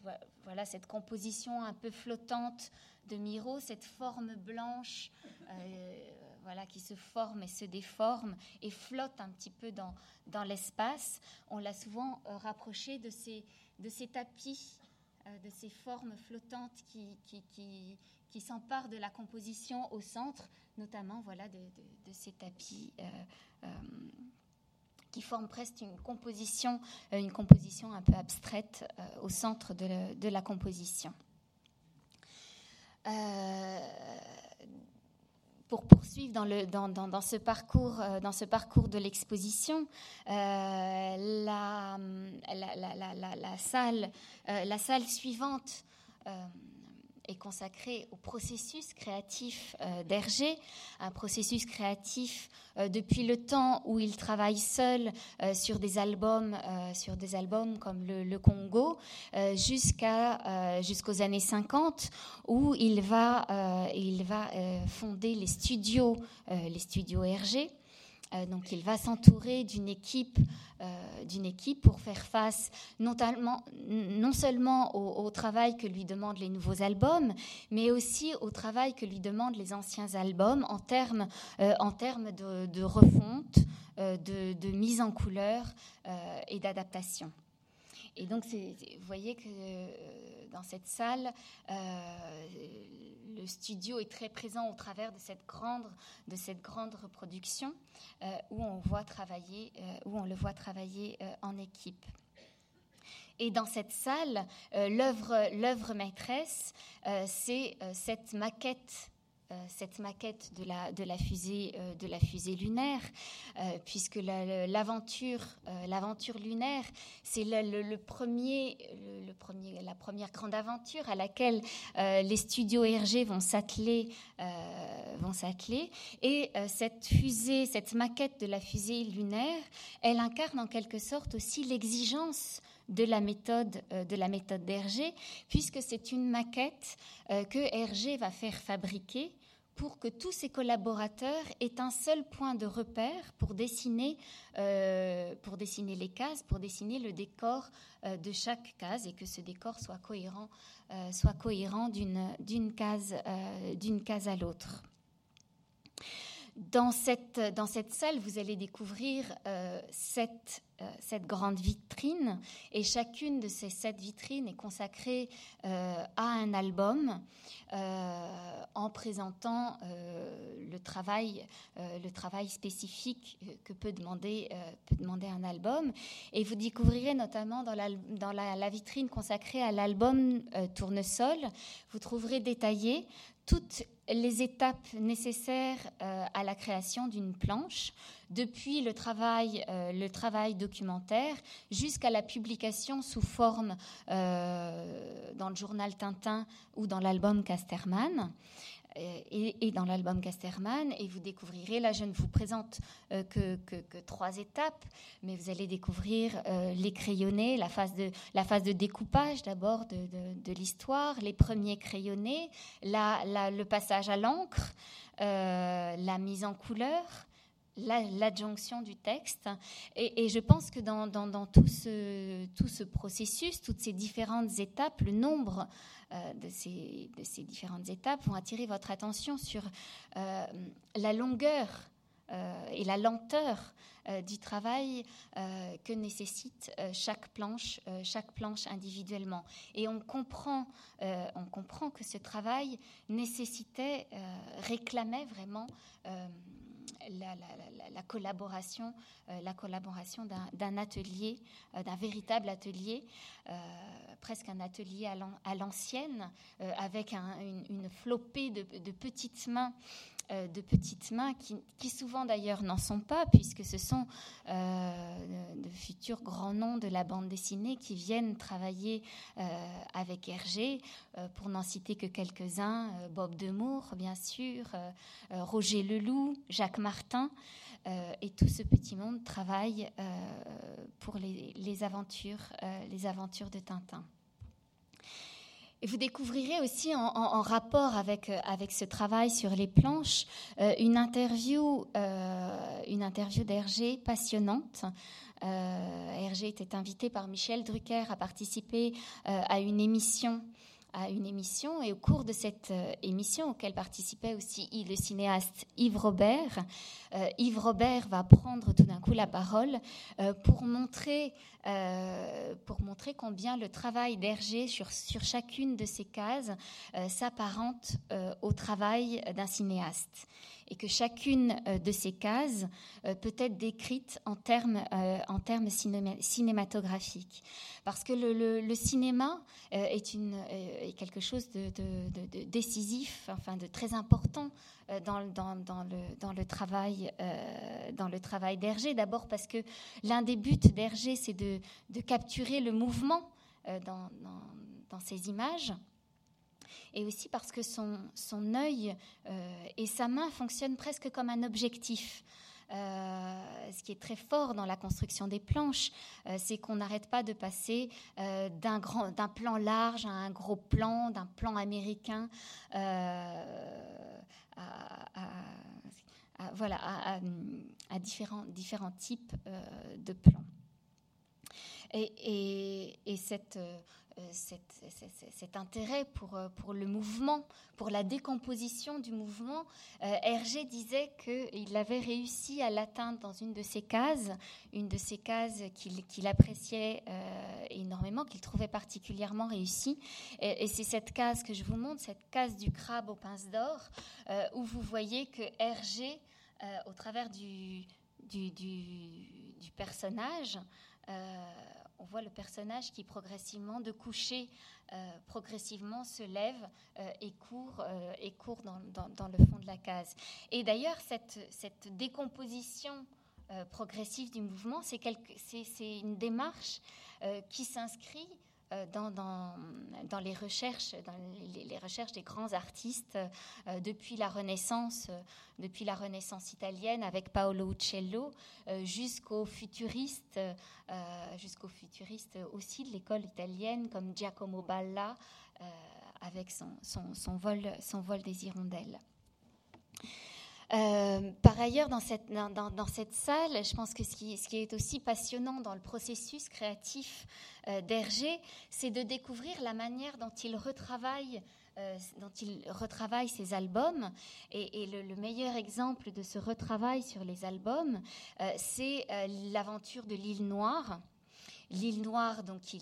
voilà, cette composition un peu flottante de Miro, cette forme blanche euh, voilà, qui se forme et se déforme et flotte un petit peu dans, dans l'espace, on l'a souvent euh, rapproché de ces, de ces tapis, euh, de ces formes flottantes qui, qui, s'emparent de la composition au centre, notamment voilà, de, de, ces tapis qui forment presque une composition, une composition un peu abstraite au centre de, de la composition. Euh, pour poursuivre dans, le, dans, dans, ce, parcours, euh, dans ce parcours de l'exposition, euh, la, la, la, salle, la salle suivante est consacré au processus créatif euh, d'Hergé, un processus créatif euh, depuis le temps où il travaille seul euh, sur des albums, sur comme le, Congo, jusqu'aux années 50 où il va il va fonder les studios les studios Hergé. Euh, donc il va s'entourer d'une équipe, euh, pour faire face non, seulement au, travail que lui demandent les nouveaux albums, mais aussi au travail que lui demandent les anciens albums en termes, euh, de, refonte, de, mise en couleur et d'adaptation. Et donc, vous voyez que dans cette salle, le studio est très présent au travers de cette grande, de cette grande reproduction euh, où, on voit travailler, euh, où on le voit travailler euh, en équipe. Et dans cette salle, l'œuvre maîtresse, c'est cette maquette euh, cette maquette de la, de la, fusée, euh, de la fusée lunaire, euh, puisque l'aventure l'aventure lunaire, c'est le, premier, le, premier, la première grande aventure à laquelle les studios Hergé vont s'atteler. vont s'atteler. Et cette fusée, cette maquette de la fusée lunaire, elle incarne en quelque sorte aussi l'exigence de la méthode de la méthode d'Hergé, puisque c'est une maquette que Hergé va faire fabriquer pour que tous ses collaborateurs aient un seul point de repère pour dessiner, euh, pour dessiner les cases, pour dessiner le décor euh, de chaque case et que ce décor soit cohérent, euh, cohérent d'une case, d'une case à l'autre. Dans cette, dans cette salle, vous allez découvrir euh, cette grande vitrine et chacune de ces sept vitrines est consacrée euh, à un album euh, en présentant le travail le travail spécifique que peut demander peut demander un album. Et vous découvrirez notamment dans la, dans la, vitrine consacrée à l'album Tournesol vous trouverez détaillé toutes les étapes nécessaires euh, à la création d'une planche, depuis le travail, euh, documentaire jusqu'à la publication sous forme euh, dans le journal Tintin ou dans l'album Casterman. Euh, et, dans l'album Casterman. Et vous découvrirez, là je ne vous présente euh, que, trois étapes, mais vous allez découvrir euh, les crayonnés, la phase de, la phase de découpage d'abord de, l'histoire, les premiers crayonnés, le passage à l'encre, la mise en couleur l'adjonction du texte. Et, je pense que dans, tout, ce, processus, toutes ces différentes étapes, le nombre euh, de, ces, de, ces, différentes étapes vont attirer votre attention sur euh, la longueur euh, et la lenteur du travail que nécessite chaque planche, chaque planche individuellement. Et on comprend, on comprend que ce travail nécessitait, réclamait vraiment la, collaboration, euh, la collaboration d'un atelier, euh, d'un véritable atelier, euh, presque un atelier à l'ancienne, avec une, flopée de, petites mains de petites mains qui, souvent d'ailleurs n'en sont pas, puisque ce sont de, futurs grands noms de la bande dessinée qui viennent travailler avec Hergé, pour n'en citer que quelques-uns, Bob Demour bien sûr, Roger Leloup, Jacques Martin, euh, et tout ce petit monde travaille euh, pour les, aventures, euh, les aventures de Tintin. Et vous découvrirez aussi en, rapport avec, avec ce travail sur les planches une interview, une interview d'Hergé passionnante. Hergé était invité par Michel Drucker à participer à une émission à une émission et au cours de cette euh, émission auquel participait aussi le cinéaste Yves Robert, euh, Yves Robert va prendre tout d'un coup la parole euh, pour montrer pour montrer combien le travail d'Hergé sur, sur chacune de ces cases s'apparente au travail d'un cinéaste et que chacune euh, de ces cases euh, peut être décrite en termes, euh, cinématographiques. Parce que le, cinéma est, quelque chose de, décisif, enfin de très important dans, le, travail, dans d'Hergé. D'abord parce que l'un des buts d'Hergé, c'est de, capturer le mouvement dans, ces images et aussi parce que son, œil euh, et sa main fonctionnent presque comme un objectif. Euh, ce qui est très fort dans la construction des planches, euh, c'est qu'on n'arrête pas de passer d'un plan large à un gros plan, d'un plan américain à, voilà, à, différents, différents types de plans. Et cette, euh, cet, intérêt pour, euh, pour le mouvement, pour la décomposition du mouvement. Euh, Hergé disait qu'il avait réussi à l'atteindre dans une de ses cases, une de ces cases qu'il appréciait énormément, qu'il trouvait particulièrement réussie. Et, c'est cette case que je vous montre, cette case du crabe aux pinces d'or, où vous voyez que Hergé, au travers du personnage, on voit le personnage qui progressivement, de coucher, euh, progressivement se lève euh, et court, euh, et court dans, le fond de la case. Et d'ailleurs, cette, cette, décomposition progressive du mouvement, c'est une démarche qui s'inscrit euh, dans, les recherches, dans les, recherches des grands artistes euh, depuis la Renaissance, euh, depuis la Renaissance italienne avec Paolo Uccello, jusqu'aux futuristes, jusqu'aux futuristes aussi de l'école italienne comme Giacomo Balla avec son, vol, son vol des hirondelles. Euh, par ailleurs, dans cette, dans, cette, salle, je pense que ce qui, ce qui, est aussi passionnant dans le processus créatif euh, d'Hergé, c'est de découvrir la manière dont il retravaille, euh, dont il retravaille ses albums. Et, le, meilleur exemple de ce retravail sur les albums, c'est l'aventure de l'île Noire. L'île Noire, donc, qui,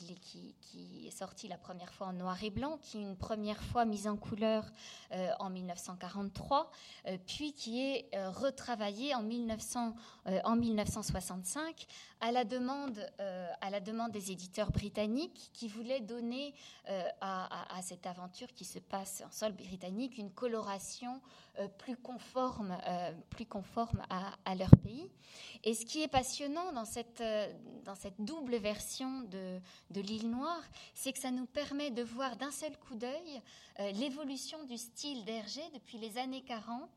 est sortie la première fois en noir et blanc, qui est une première fois mise en couleur euh, en 1943, euh, puis qui est euh, retravaillée en, 1900, en 1965 à la, demande, à la demande des éditeurs britanniques qui voulaient donner à, à, cette aventure qui se passe en sol britannique une coloration plus conforme, plus conforme à, à, leur pays. Et ce qui est passionnant dans cette, dans cette double version, de, de l'île Noire, c'est que ça nous permet de voir d'un seul coup d'œil euh, l'évolution du style d'Hergé depuis les années 40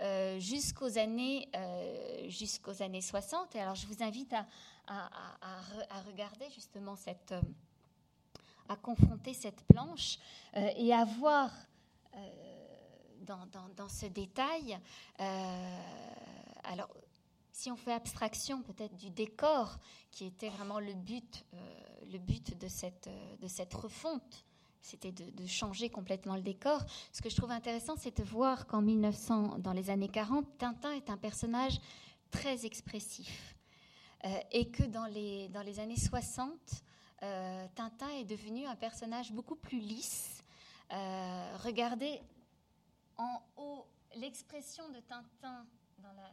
euh, jusqu'aux années, euh, jusqu'aux années 60. Et alors je vous invite à, à, regarder justement cette... à confronter cette planche et à voir dans, dans, dans, ce détail... alors si on fait abstraction peut-être du décor, qui était vraiment le but, euh, le but de, cette, euh, de cette refonte, c'était de, changer complètement le décor. Ce que je trouve intéressant, c'est de voir qu'en 1900, dans les années 40, Tintin est un personnage très expressif. Euh, et que dans les, dans les années 60, Tintin est devenu un personnage beaucoup plus lisse. regardez en haut l'expression de Tintin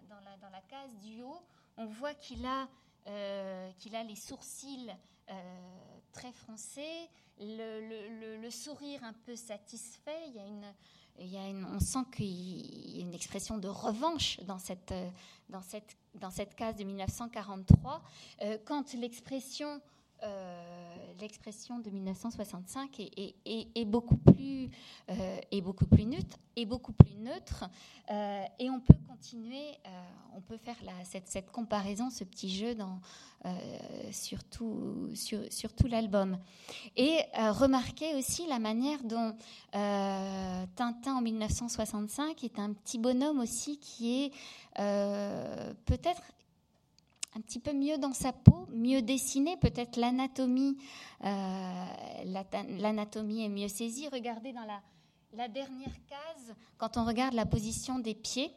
dans la, case du haut, on voit qu'il a, euh, qu'il a les sourcils euh, très froncés, le, sourire un peu satisfait. Il y a une, on sent qu'il y a une expression de revanche dans cette, dans cette, dans cette case de 1943. Euh, quand l'expression euh, l'expression de 1965 est, est, beaucoup plus euh, est beaucoup plus neutre euh, et on peut continuer on peut faire cette, comparaison ce petit jeu dans sur tout, sur tout l'album. Et remarquez aussi la manière dont Tintin en 1965 est un petit bonhomme aussi qui est peut-être un petit peu mieux dans sa peau, mieux dessiné, peut-être l'anatomie, euh, l'anatomie est mieux saisie. Regardez dans la, dernière case, quand on regarde la position des pieds,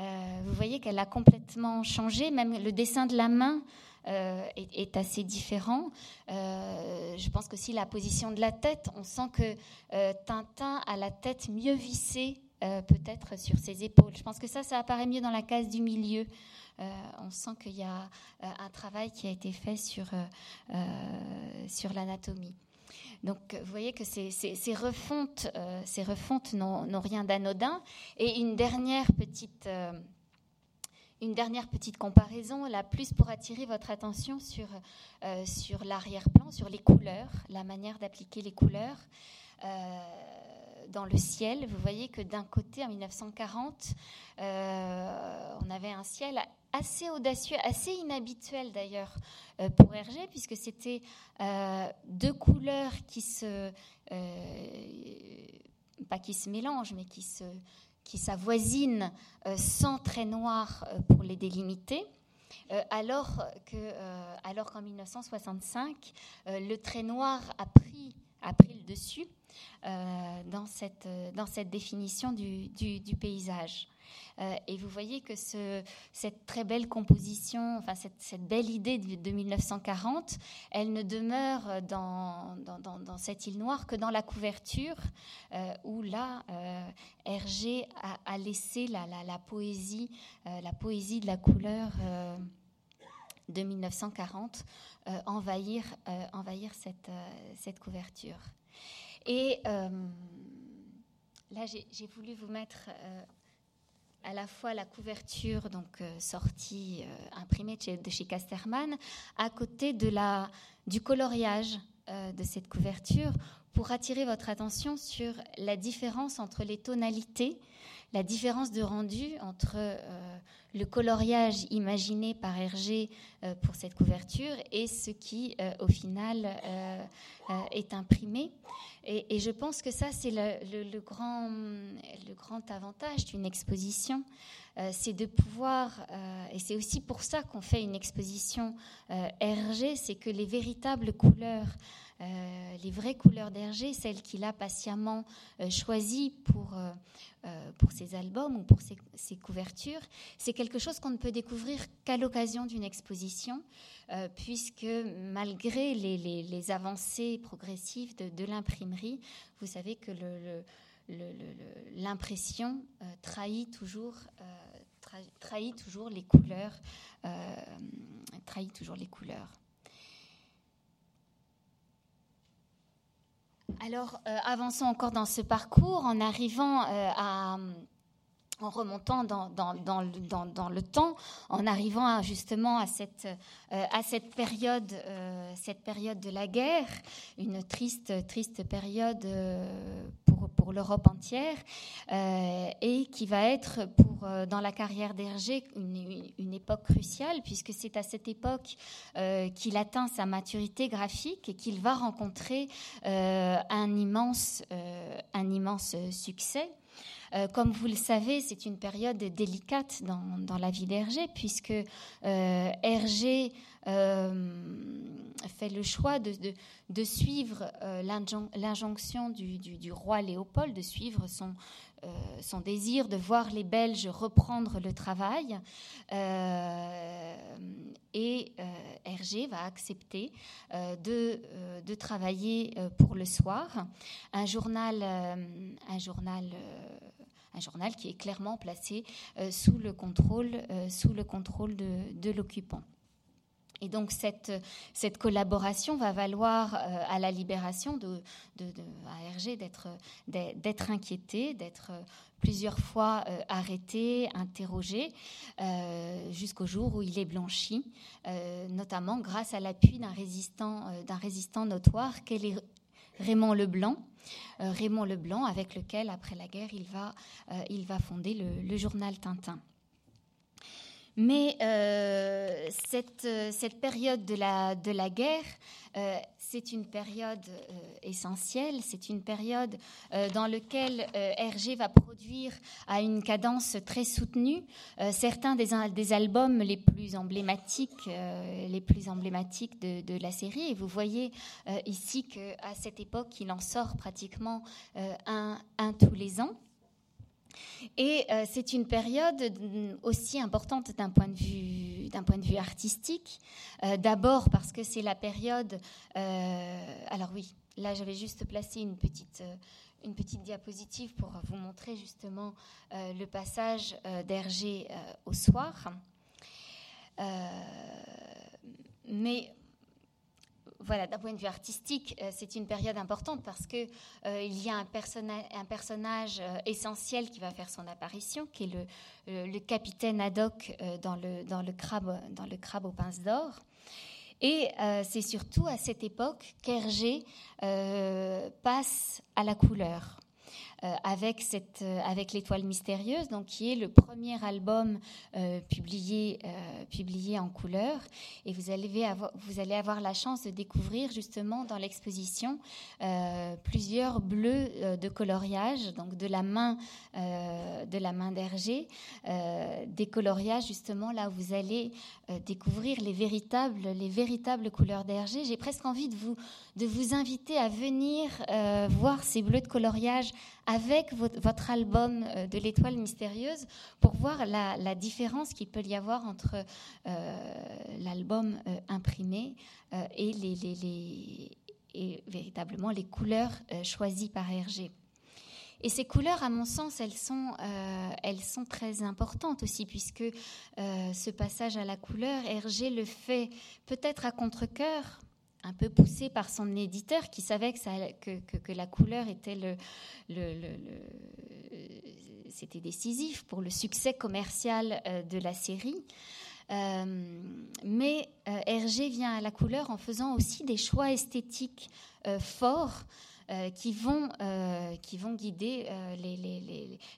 euh, vous voyez qu'elle a complètement changé, même le dessin de la main euh, est, assez différent. je pense que si la position de la tête, on sent que Tintin a la tête mieux vissée peut-être sur ses épaules. Je pense que ça, ça apparaît mieux dans la case du milieu. Euh, on sent qu'il y a euh, un travail qui a été fait sur, euh, sur l'anatomie. Donc, vous voyez que ces, ces, refontes, ces refontes n'ont rien d'anodin. Et une dernière petite, une dernière petite comparaison, la plus pour attirer votre attention sur, sur l'arrière-plan, sur les couleurs, la manière d'appliquer les couleurs dans le ciel. Vous voyez que d'un côté, en 1940, on avait un ciel assez audacieux, assez inhabituel d'ailleurs euh, pour Hergé, puisque c'était euh, deux couleurs qui se, euh, pas qui se mélangent, mais qui se, qui s'avoisinent sans trait noir pour les délimiter. alors que, alors qu'en 1965, le trait noir a pris, a pris le dessus dans cette, dans cette définition du, du paysage. Euh, et vous voyez que ce, cette très belle composition, enfin cette, cette belle idée de, 1940, elle ne demeure dans, dans, dans, cette île noire que dans la couverture, euh, où là, euh, Hergé a, a laissé la, la, la poésie, la poésie de la couleur de 1940 envahir, envahir cette, cette couverture. Et là, j'ai voulu vous mettre à la fois la couverture donc euh, sortie euh, imprimée de chez, Casterman à côté de la du coloriage euh, de cette couverture pour attirer votre attention sur la différence entre les tonalités, la différence de rendu entre le coloriage imaginé par Hergé pour cette couverture et ce qui, au final, est imprimé. Et, je pense que ça, c'est le, grand, le grand avantage d'une exposition, euh, c'est de pouvoir, euh, et c'est aussi pour ça qu'on fait une exposition euh, RG, c'est que les véritables couleurs, les vraies couleurs d'Hergé, celles qu'il a patiemment choisies pour, pour ses albums ou pour ses, couvertures, c'est quelque chose qu'on ne peut découvrir qu'à l'occasion d'une exposition, euh, puisque malgré les, avancées progressives de, l'imprimerie, vous savez que l'impression euh, trahit toujours trahit toujours les couleurs, trahit toujours les couleurs. Alors, euh, avançons encore dans ce parcours en arrivant euh, à en remontant dans, le temps, en arrivant justement à cette, euh, à période, cette période de la guerre, une triste, triste période pour l'Europe entière, et qui va être pour, dans la carrière d'Hergé une, époque cruciale, puisque c'est à cette époque qu'il atteint sa maturité graphique et qu'il va rencontrer un immense succès. Euh, comme vous le savez, c'est une période délicate dans, la vie d'Hergé, puisque euh, Hergé euh, fait le choix de, suivre l'injonction du, roi Léopold, de suivre son, son désir de voir les Belges reprendre le travail. et Hergé va accepter de, de, travailler pour le soir, un journal, un journal un journal qui est clairement placé euh, sous le contrôle, euh, sous le contrôle de, l'occupant. Et donc cette, collaboration va valoir euh, à la libération de, de, à Hergé d'être, d'être inquiété, d'être plusieurs fois arrêté, interrogé, jusqu'au jour où il est blanchi, notamment grâce à l'appui d'un résistant, d'un résistant notoire qu'est Raymond Leblanc, euh, Raymond Leblanc, avec lequel, après la guerre, il va, euh, il va fonder le, journal Tintin. Mais euh, cette, cette, période de la, de la guerre, c'est une période essentielle, c'est une période dans laquelle Hergé va produire à une cadence très soutenue certains des, des, albums les plus emblématiques, les plus emblématiques de, de, la série. Et vous voyez ici qu'à cette époque, il en sort pratiquement un, un tous les ans. Et euh, c'est une période aussi importante d'un point de vue, d'un point de vue artistique. Euh, d'abord parce que c'est la période. Euh, alors oui, là j'avais juste placé une petite, une petite diapositive pour vous montrer justement le passage d'Hergé au soir. mais voilà, d'un point de vue artistique, euh, c'est une période importante parce que euh, il y a un, personnage euh, essentiel qui va faire son apparition, qui est le, capitaine Haddock dans, le, dans, le crabe, dans le crabe aux pinces d'or. Et c'est surtout à cette époque qu'Hergé passe à la couleur. Euh, avec, cette, euh, avec l'étoile mystérieuse, donc qui est le premier album euh, publié, publié en couleur. Et vous allez, avoir, vous allez avoir la chance de découvrir justement dans l'exposition plusieurs bleus de coloriage, donc de la main, de la main d'Hergé, des coloriages justement là où vous allez découvrir les véritables, les véritables couleurs d'Hergé. J'ai presque envie de vous, de vous inviter à venir voir ces bleus de coloriage avec votre, album euh, de l'étoile mystérieuse pour voir la, différence qu'il peut y avoir entre euh, l'album euh, imprimé et, véritablement les couleurs choisies par Hergé. Et ces couleurs, à mon sens, elles sont très importantes aussi, puisque ce passage à la couleur, Hergé le fait peut-être à contre-coeur, un peu poussé par son éditeur qui savait que, la couleur était le, c'était décisif pour le succès commercial euh, de la série. Euh, mais euh, Hergé vient à la couleur en faisant aussi des choix esthétiques forts qui, vont, qui vont guider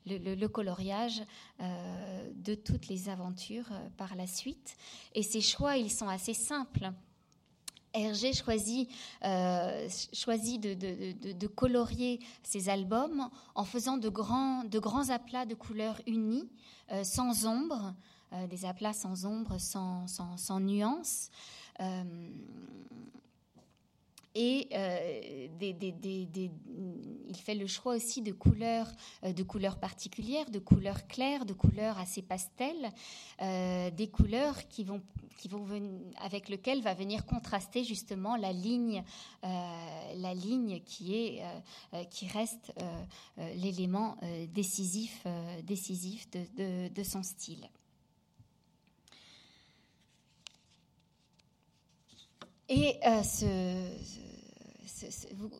le, coloriage de toutes les aventures par la suite. Et ces choix, ils sont assez simples. Hergé choisit, euh, de, colorier ses albums en faisant de grands, aplats de couleurs unis, euh, sans ombre, euh, des aplats sans ombre, sans, sans, sans nuance. Et euh, il fait le choix aussi de couleurs, euh, de couleurs particulières, de couleurs claires, de couleurs assez pastels, euh, des couleurs qui vont, avec lesquelles va venir contraster justement la ligne, la ligne qui est, qui reste l'élément décisif, décisif de, de son style. Et ce,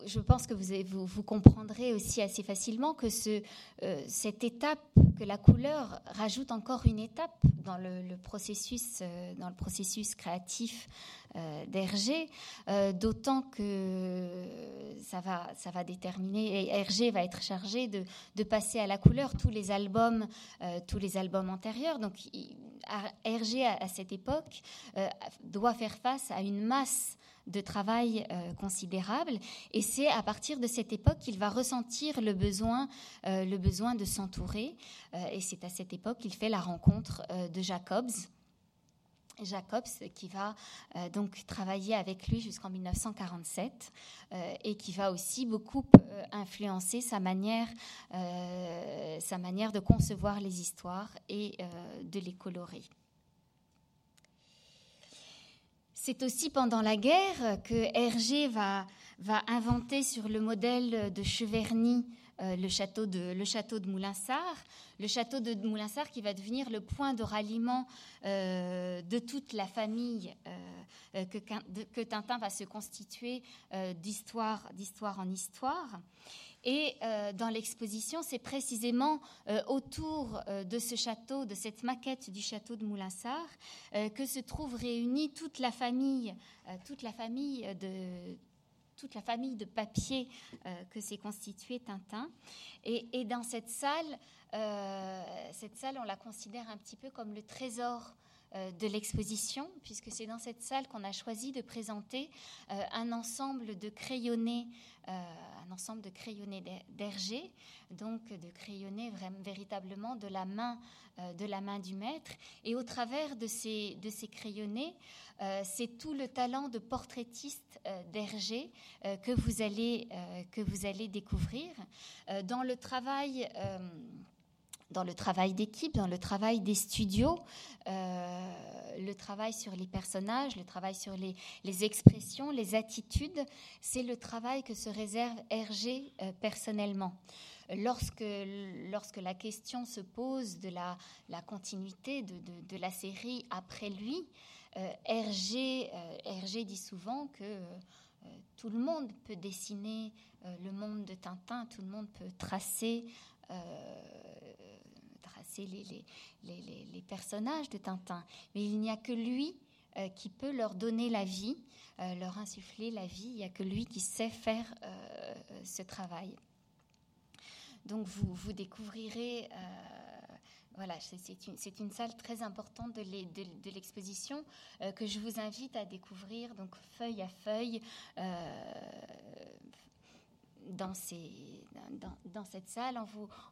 je pense que vous, vous, comprendrez aussi assez facilement que euh, cette étape, que la couleur rajoute encore une étape dans le, processus, euh, dans le processus créatif euh, d'Hergé, d'autant que ça va, ça va déterminer, et Hergé va être chargé de, de, passer à la couleur tous les albums, tous les albums antérieurs. Donc, Hergé, à cette époque, doit faire face à une masse de travail euh, considérable. Et c'est à partir de cette époque qu'il va ressentir le besoin, euh, le besoin de s'entourer. Euh, et c'est à cette époque qu'il fait la rencontre de Jacobs. Jacobs qui va donc travailler avec lui jusqu'en 1947 et qui va aussi beaucoup influencer sa manière, sa manière de concevoir les histoires et de les colorer. C'est aussi pendant la guerre que Hergé va, va inventer sur le modèle de Cheverny euh, le, château de, le château de Moulinsart. Le château de Moulinsart qui va devenir le point de ralliement euh, de toute la famille euh, que, que, Tintin va se constituer d'histoire, d'histoire en histoire. Et dans l'exposition, c'est précisément autour de ce château, de cette maquette du château de Moulinsart, que se trouve réunie toute la famille, toute la famille de toute la famille de papier que s'est constituée Tintin. Et, et, dans cette salle, cette salle, on la considère un petit peu comme le trésor de l'exposition, puisque c'est dans cette salle qu'on a choisi de présenter un ensemble de crayonnés un ensemble de crayonnés d'Hergé, donc de crayonnés véritablement de la main, euh, de la main du maître. Et au travers de ces, de ces crayonnés, euh, c'est tout le talent de portraitiste euh, d'Hergé que vous allez que vous allez découvrir dans le travail dans le travail d'équipe, dans le travail des studios, euh, le travail sur les personnages, le travail sur les, les expressions, les attitudes, c'est le travail que se réserve Hergé euh, personnellement. Lorsque, lorsque la question se pose de la, la continuité de, de, la série après lui, euh, Hergé, Hergé, dit souvent que tout le monde peut dessiner le monde de Tintin, tout le monde peut tracer les, personnages de Tintin. Mais il n'y a que lui euh, qui peut leur donner la vie, euh, leur insuffler la vie. Il n'y a que lui qui sait faire euh, ce travail. Donc vous, vous découvrirez voilà, c'est une, une, salle très importante de l'exposition que je vous invite à découvrir, donc feuille à feuille, dans, cette salle,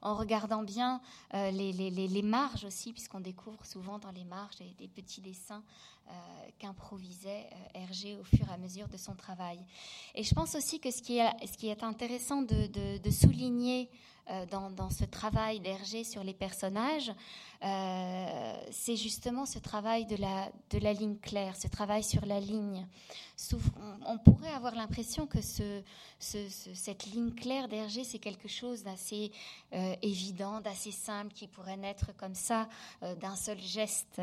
en, regardant bien euh, les, marges aussi, puisqu'on découvre souvent dans les marges des, petits dessins qu'improvisait euh, Hergé au fur et à mesure de son travail. Et je pense aussi que ce qui est, intéressant de, souligner euh, dans, ce travail d'Hergé sur les personnages, euh, c'est justement ce travail de la, ligne claire, ce travail sur la ligne. On pourrait avoir l'impression que ce, ce, cette ligne claire d'Hergé, c'est quelque chose d'assez euh, évident, d'assez simple, qui pourrait naître comme ça, d'un seul geste.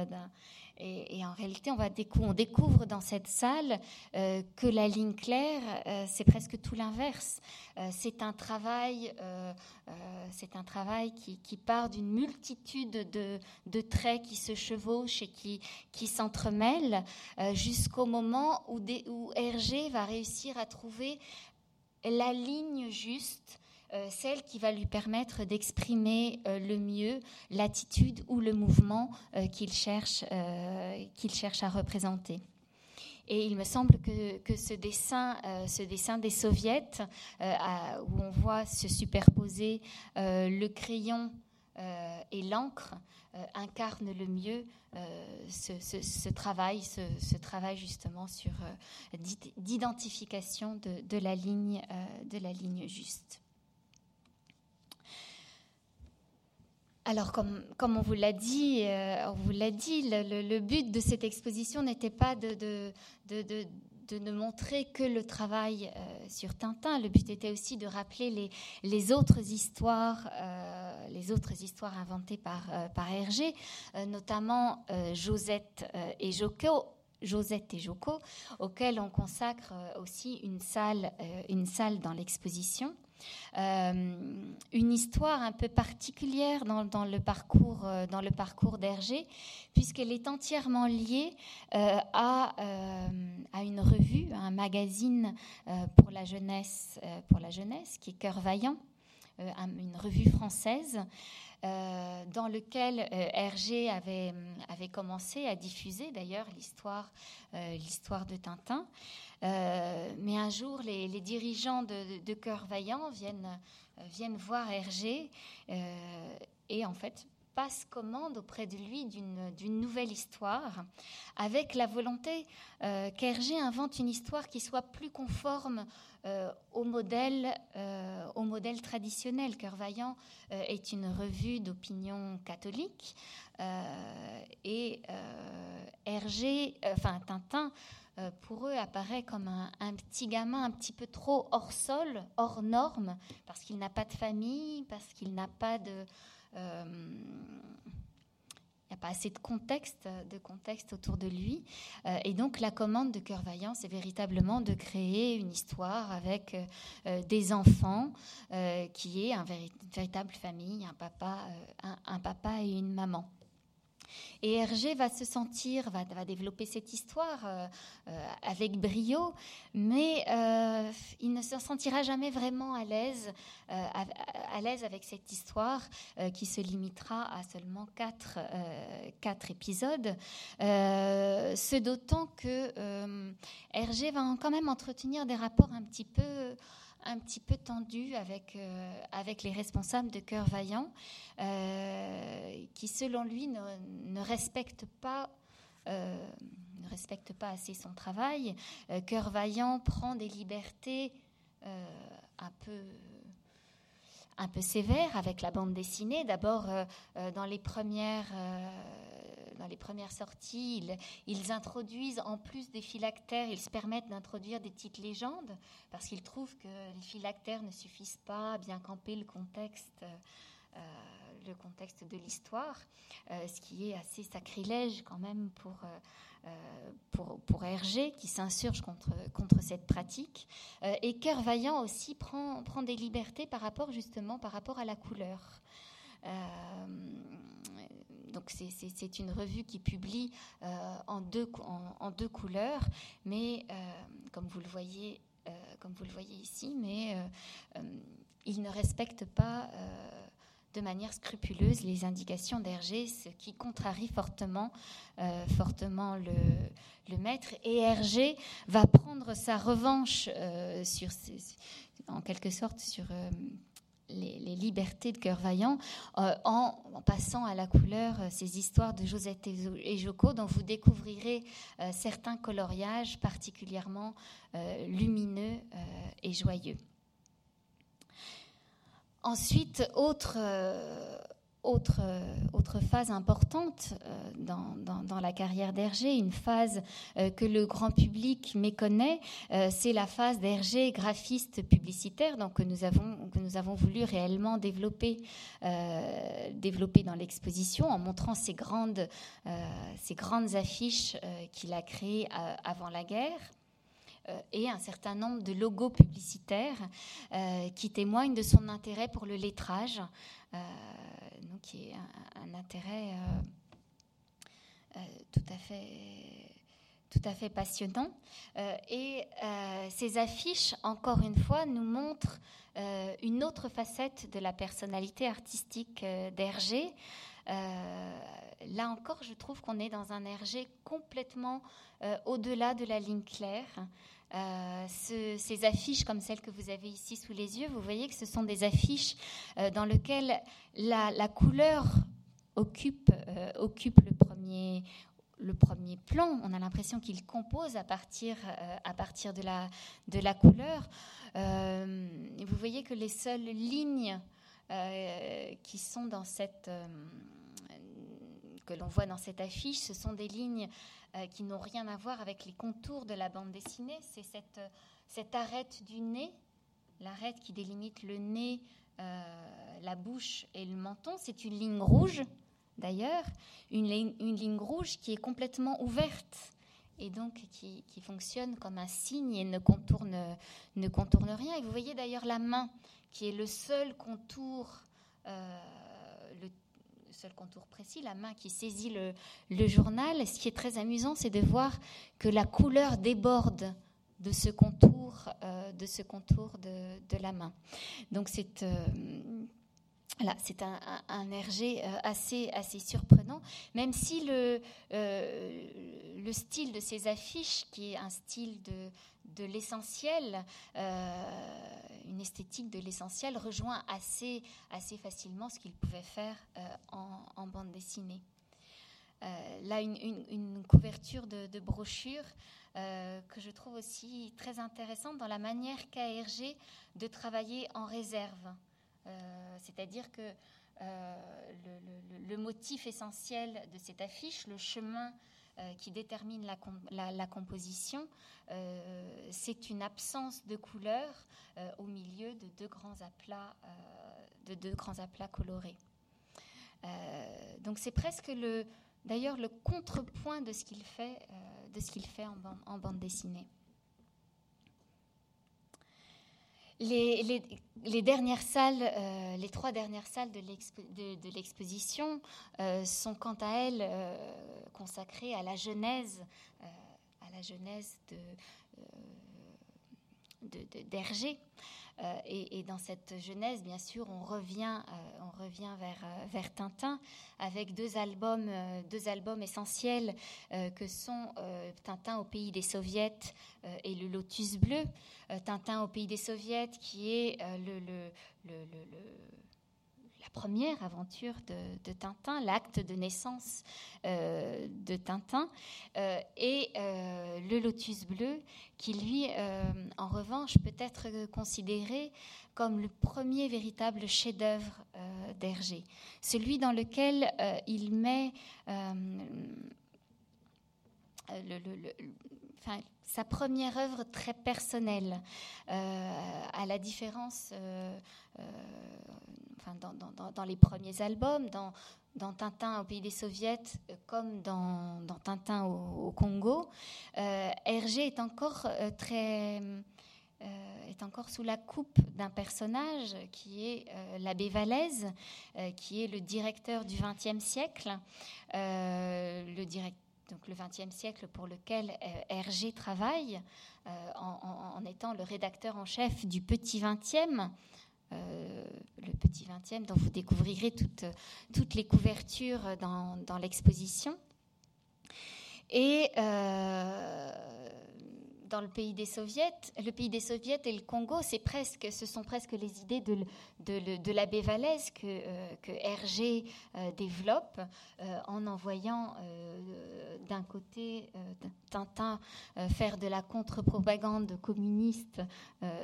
Et, en réalité, on, découvre dans cette salle euh, que la ligne claire, euh, c'est presque tout l'inverse. Euh, c'est un travail, c'est un travail qui, part d'une multitude de, traits qui se chevauchent et qui, s'entremêlent jusqu'au moment où, où Hergé va réussir à trouver la ligne juste celle qui va lui permettre d'exprimer euh, le mieux l'attitude ou le mouvement euh, qu'il cherche, cherche à représenter. Et il me semble que, que ce, dessin, ce dessin des soviets, où on voit se superposer le crayon et l'encre incarnent le mieux ce, travail, ce, travail justement sur d'identification de, de la ligne juste. Alors, comme, on vous l'a dit, dit le, but de cette exposition n'était pas de, ne montrer que le travail euh, sur Tintin. Le but était aussi de rappeler les, autres histoires, euh, les autres histoires inventées par, euh, Hergé, notamment Josette et Joko. Josette et Joko, auxquels on consacre aussi une salle dans l'exposition. Euh, une histoire un peu particulière dans, le parcours, euh, dans le parcours d'Hergé, puisqu'elle est entièrement liée euh, à, à, une revue, un magazine pour la jeunesse, pour la jeunesse, qui est Cœur Vaillant, une revue française. Dans lequel Hergé avait, avait commencé à diffuser d'ailleurs l'histoire, l'histoire de Tintin. Euh, mais un jour, les, dirigeants de, de, Cœur Vaillant viennent, euh, viennent voir Hergé euh, et en fait passent commande auprès de lui d'une nouvelle histoire, avec la volonté qu'Hergé invente une histoire qui soit plus conforme au, modèle, au modèle traditionnel. Cœur Vaillant est une revue d'opinion catholique et Hergé, enfin Tintin, euh, pour eux apparaît comme un, petit gamin un petit peu trop hors sol, hors norme, parce qu'il n'a pas de famille, parce qu'il n'a pas de... Euh, il n'y a pas assez de contexte, de contexte autour de lui. Euh, et donc la commande de Cœur Vaillant, c'est véritablement de créer une histoire avec des enfants qui est une véritable famille, un papa, un papa et une maman. Et Hergé va se sentir, va, développer cette histoire euh, euh, avec brio, mais euh, il ne se sentira jamais vraiment à l'aise, à, l'aise avec cette histoire qui se limitera à seulement quatre, quatre épisodes. ce d'autant que Hergé va quand même entretenir des rapports un petit peu un petit peu tendu avec, euh, avec les responsables de Cœur Vaillant, euh, qui selon lui ne, ne respectent pas euh, ne respecte pas assez son travail. Cœur Vaillant prend des libertés un peu un peu sévères avec la bande dessinée. D'abord, dans les premières dans les premières sorties, ils, introduisent, en plus des phylactères, ils se permettent d'introduire des petites légendes, parce qu'ils trouvent que les phylactères ne suffisent pas à bien camper le contexte. Euh, le contexte de l'histoire, euh, ce qui est assez sacrilège quand même pour, euh, pour, pour, Hergé, qui s'insurge contre, contre cette pratique. et Cœur Vaillant aussi prend, prend des libertés par rapport justement par rapport à la couleur donc c'est une revue qui publie euh, en, deux, couleurs, mais euh, comme vous le voyez, euh, comme vous le voyez ici, mais il ne respecte pas de manière scrupuleuse les indications d'Hergé, ce qui contrarie fortement, le, maître. Et Hergé va prendre sa revanche en quelque sorte sur les, libertés de Cœur Vaillant euh, en, passant à la couleur euh, ces histoires de Josette et Joko, dont vous découvrirez euh, certains coloriages particulièrement lumineux et joyeux. Ensuite, autre, autre, autre phase importante euh, dans, la carrière d'Hergé, une phase euh, que le grand public méconnaît, euh, c'est la phase d'Hergé graphiste publicitaire, donc que nous avons, que nous avons voulu réellement développer, développer dans l'exposition en montrant ces grandes, ces grandes affiches qu'il a créées avant la guerre et un certain nombre de logos publicitaires qui témoignent de son intérêt pour le lettrage qui est un, intérêt euh, euh, tout à fait passionnant. Euh, et ces affiches, encore une fois, nous montrent une autre facette de la personnalité artistique d'Hergé. là encore, je trouve qu'on est dans un Hergé complètement au-delà de la ligne claire. Ces affiches comme celles que vous avez ici sous les yeux, vous voyez que ce sont des affiches dans lesquelles la, couleur occupe, occupe le premier, plan, on a l'impression qu'il compose à partir, euh, de, la, couleur. Euh, vous voyez que les seules lignes euh, qui sont dans cette que l'on voit dans cette affiche, ce sont des lignes qui n'ont rien à voir avec les contours de la bande dessinée. C'est cette, cette arête du nez, l'arête qui délimite le nez, la bouche et le menton. C'est une ligne rouge d'ailleurs, une, ligne rouge qui est complètement ouverte et donc qui, fonctionne comme un signe et ne contourne, ne contourne rien. Et vous voyez d'ailleurs la main qui est le seul contour, euh, seul contour précis, la main qui saisit le, journal. ce qui est très amusant, c'est de voir que la couleur déborde de ce contour, euh, de, ce contour de, la main. Donc c'est euh, c'est un, un, RG euh, assez, assez surprenant, même si le, euh, le style de ces affiches, qui est un style de, de l'essentiel, euh, une esthétique de l'essentiel, rejoint assez, assez facilement ce qu'il pouvait faire en, bande dessinée. là, une, une, couverture de, brochure que je trouve aussi très intéressante dans la manière qu'a Hergé de travailler en réserve. Euh, c'est-à-dire que euh, le, motif essentiel de cette affiche, le chemin euh, qui détermine la, composition, c'est une absence de couleur au milieu de deux grands aplats, colorés. donc c'est presque le, d'ailleurs le contrepoint de ce qu'il fait en bande dessinée. Les, dernières salles, euh, les trois dernières salles de l'exposition euh, sont quant à elles euh, consacrées à la genèse, à la genèse d'Hergé. Euh, et, dans cette jeunesse, bien sûr, on revient, euh, on revient vers, euh, vers Tintin avec deux albums, deux albums essentiels que sont Tintin au pays des soviets et le Lotus bleu. Tintin au pays des soviets qui est le, le, le, le la première aventure de, Tintin, l'acte de naissance euh, de Tintin, euh, et euh, le Lotus bleu, qui lui, en revanche, peut être considéré comme le premier véritable chef-d'œuvre d'Hergé, celui dans lequel il met sa première œuvre très personnelle, à la différence dans, les premiers albums, dans, Tintin au pays des soviets euh, comme dans, Tintin au, Congo, euh, Hergé est encore euh, très est encore sous la coupe d'un personnage qui est l'abbé Vallès, qui est le directeur du XXe siècle, le donc le XXe siècle pour lequel Hergé travaille en, en, étant le rédacteur en chef du Petit XXe, euh, le petit 20e, dont vous découvrirez toutes, les couvertures dans, dans l'exposition. Et euh, dans le pays des soviets, le pays des soviets et le Congo, c'est presque, ce sont presque les idées de, l'abbé Vallès que, euh, que Hergé euh, développe euh, en envoyant d'un côté Tintin faire de la contre-propagande communiste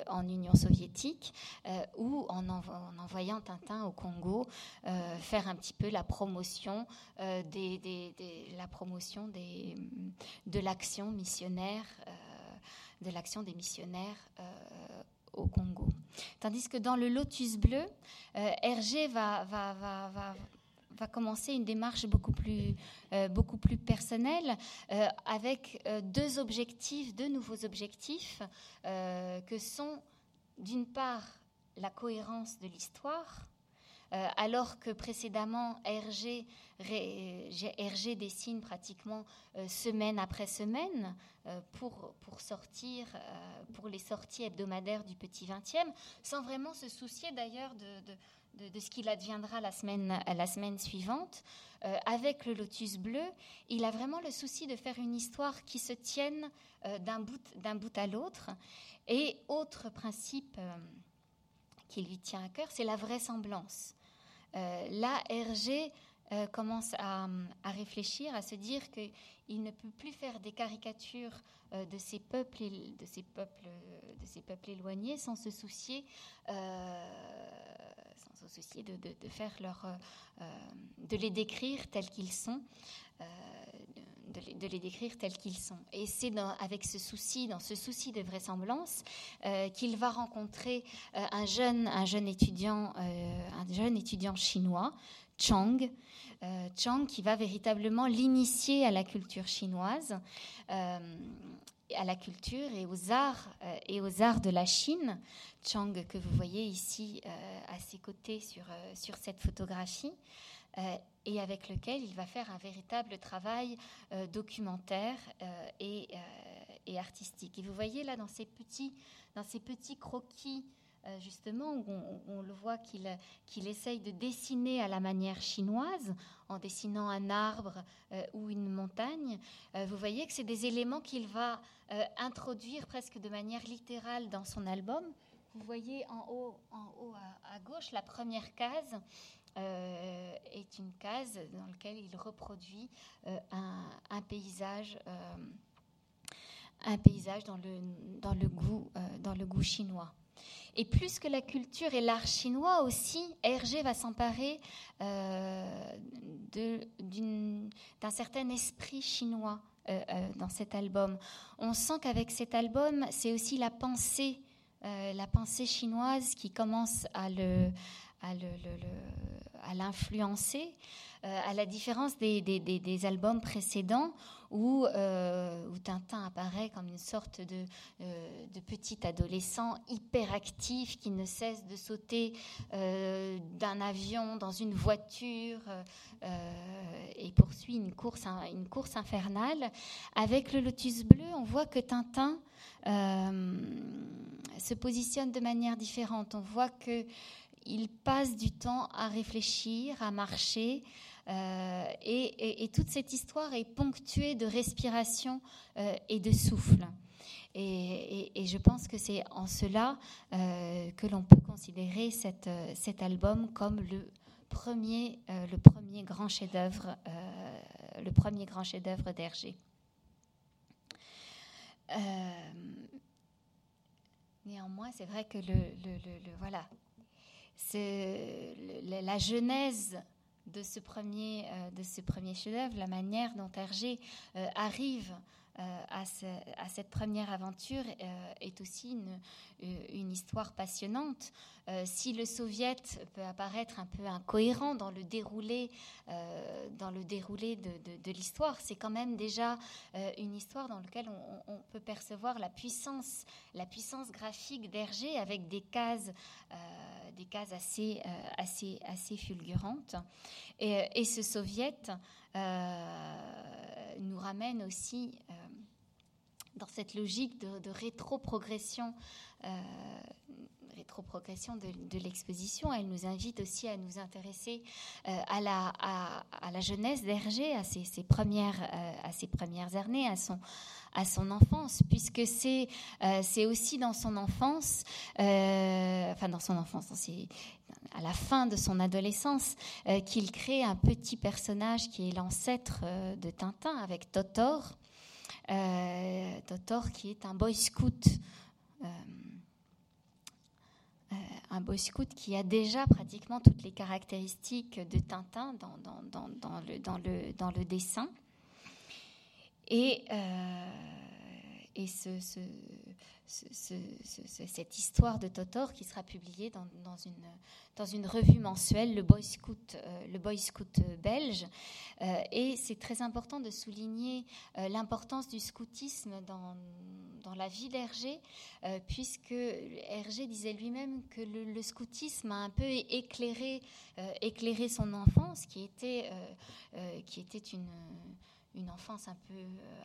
en Union soviétique ou en, en, envoyant Tintin au Congo faire un petit peu la promotion des, la promotion de l'action missionnaire de l'action des missionnaires euh, au Congo. Tandis que dans le Lotus bleu, euh, Hergé va, va, va, va va commencer une démarche beaucoup plus, euh, beaucoup plus personnelle avec deux objectifs, deux nouveaux objectifs que sont d'une part la cohérence de l'histoire euh, alors que précédemment, Hergé, dessine pratiquement euh, semaine après semaine euh, pour, pour, sortir, pour les sorties hebdomadaires du Petit 20e, sans vraiment se soucier d'ailleurs de, de, ce qu'il adviendra la semaine, la semaine suivante. Euh, avec le lotus bleu, il a vraiment le souci de faire une histoire qui se tienne euh, d'un bout, bout, à l'autre. Et autre principe euh, qui lui tient à cœur, c'est la vraisemblance. Là, Hergé commence à, réfléchir, à se dire qu'il ne peut plus faire des caricatures de ces peuples, de ces peuples, éloignés sans se soucier soucier leur, euh, euh, de les décrire tels qu'ils sont, euh, de, les, décrire tels qu'ils sont. Et c'est avec ce souci, dans ce souci de vraisemblance, qu'il va rencontrer un jeune, un jeune étudiant, un jeune étudiant chinois, Chang, Chang qui va véritablement l'initier à la culture chinoise à la culture et aux arts euh, et aux arts de la Chine. Chang que vous voyez ici euh, à ses côtés sur, euh, sur cette photographie et avec lequel il va faire un véritable travail documentaire et, et, artistique. Et vous voyez là dans ces petits, dans ces petits croquis euh, justement, où on, le voit qu'il essaye de dessiner à la manière chinoise, en dessinant un arbre euh, ou une montagne. Euh, vous voyez que c'est des éléments qu'il va introduire presque de manière littérale dans son album. Vous voyez en haut, en haut à, gauche, la première case est une case dans laquelle il reproduit un, paysage un paysage dans le, dans le, goût, dans le goût chinois. Et plus que la culture et l'art chinois aussi, Hergé va s'emparer euh, d'un certain esprit chinois euh, euh, dans cet album. On sent qu'avec cet album, c'est aussi la pensée, la pensée chinoise qui commence à le, à l'influencer, à la différence des, des, des albums précédents où, euh, où, Tintin apparaît comme une sorte de, euh, de, petit adolescent hyperactif qui ne cesse de sauter euh, d'un avion dans une voiture et poursuit une course, une course infernale. Avec le Lotus bleu, on voit que Tintin se positionne de manière différente. On voit que il passe du temps à réfléchir, à marcher, euh, et, toute cette histoire est ponctuée de respiration euh, et de souffle. Et, je pense que c'est en cela euh, que l'on peut considérer cet album comme le premier, le premier grand chef-d'œuvre, le premier grand chef-d'œuvre d'Hergé. néanmoins, c'est vrai que le, voilà, c'est la genèse de ce premier, euh, de ce premier chef-d'œuvre, la manière dont Hergé euh, arrive euh, à, cette première aventure est aussi une, une, histoire passionnante. si le soviet peut apparaître un peu incohérent dans le déroulé, dans le déroulé de, de, l'histoire, c'est quand même déjà une histoire dans laquelle on, peut percevoir la puissance, la puissance graphique d'Hergé avec des cases des cases assez, euh, assez, assez fulgurantes. Et, ce soviet euh, nous ramène aussi euh, dans cette logique de, de rétro-progression rétro-progression de, l'exposition. Elle nous invite aussi à nous intéresser à, la, à, la jeunesse d'Hergé, à ses, premières, à ses premières années, à son, enfance, puisque c'est euh, aussi dans son enfance, euh, enfin dans son enfance, c'est à la fin de son adolescence, euh, qu'il crée un petit personnage qui est l'ancêtre de Tintin avec Totor. Totor qui est un boy scout un boy scout qui a déjà pratiquement toutes les caractéristiques de Tintin dans, le, dessin. Et, euh, et ce, ce, cette histoire de Totor qui sera publiée dans, une, dans une revue mensuelle, le Boy Scout, euh, le Boy Scout belge. Euh, et c'est très important de souligner l'importance du scoutisme dans, dans la vie d'Hergé, puisque Hergé disait lui-même que le, scoutisme a un peu éclairé, éclairé son enfance, qui était, qui était une une enfance un peu euh,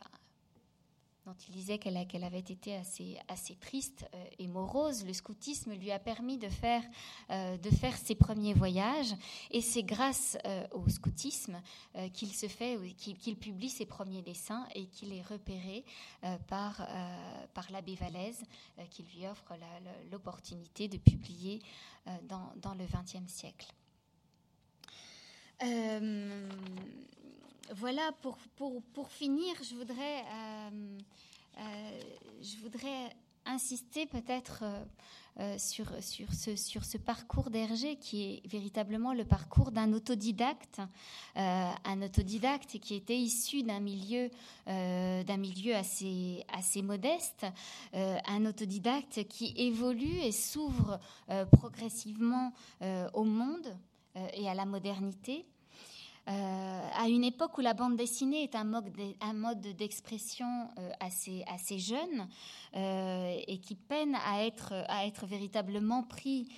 dont il disait qu'elle avait été assez, triste et morose, le scoutisme lui a permis de faire, faire ses premiers voyages. Et c'est grâce au scoutisme qu'il se fait, qu'il publie ses premiers dessins et qu'il est repéré par, l'abbé Vallès, qui lui offre l'opportunité de publier dans le XXe siècle. Euh, voilà, pour, finir, je voudrais, euh, euh, je voudrais insister peut-être sur, sur, ce, parcours d'Hergé qui est véritablement le parcours d'un autodidacte, un autodidacte qui était issu d'un milieu, assez modeste, un autodidacte qui évolue et s'ouvre progressivement au monde et à la modernité. Euh, à une époque où la bande dessinée est un mode, d'expression euh, assez, jeune euh, et qui peine à être, véritablement pris,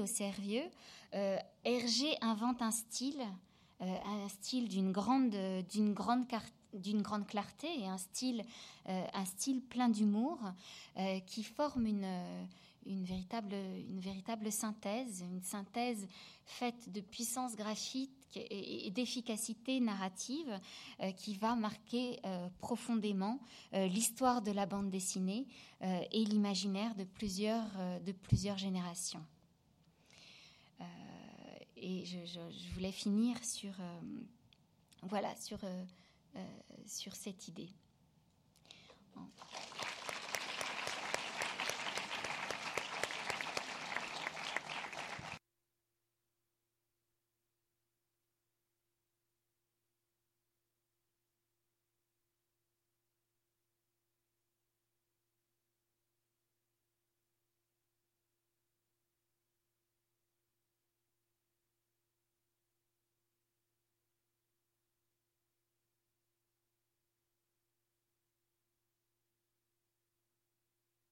au sérieux, Hergé invente un style, un style d'une grande, clarté et un style, plein d'humour qui forme une, véritable, synthèse, une synthèse faite de puissance graphique et, d'efficacité narrative euh, qui va marquer euh, profondément euh, l'histoire de la bande dessinée et l'imaginaire de plusieurs, de plusieurs générations. et je, voulais finir sur, voilà, sur, sur cette idée.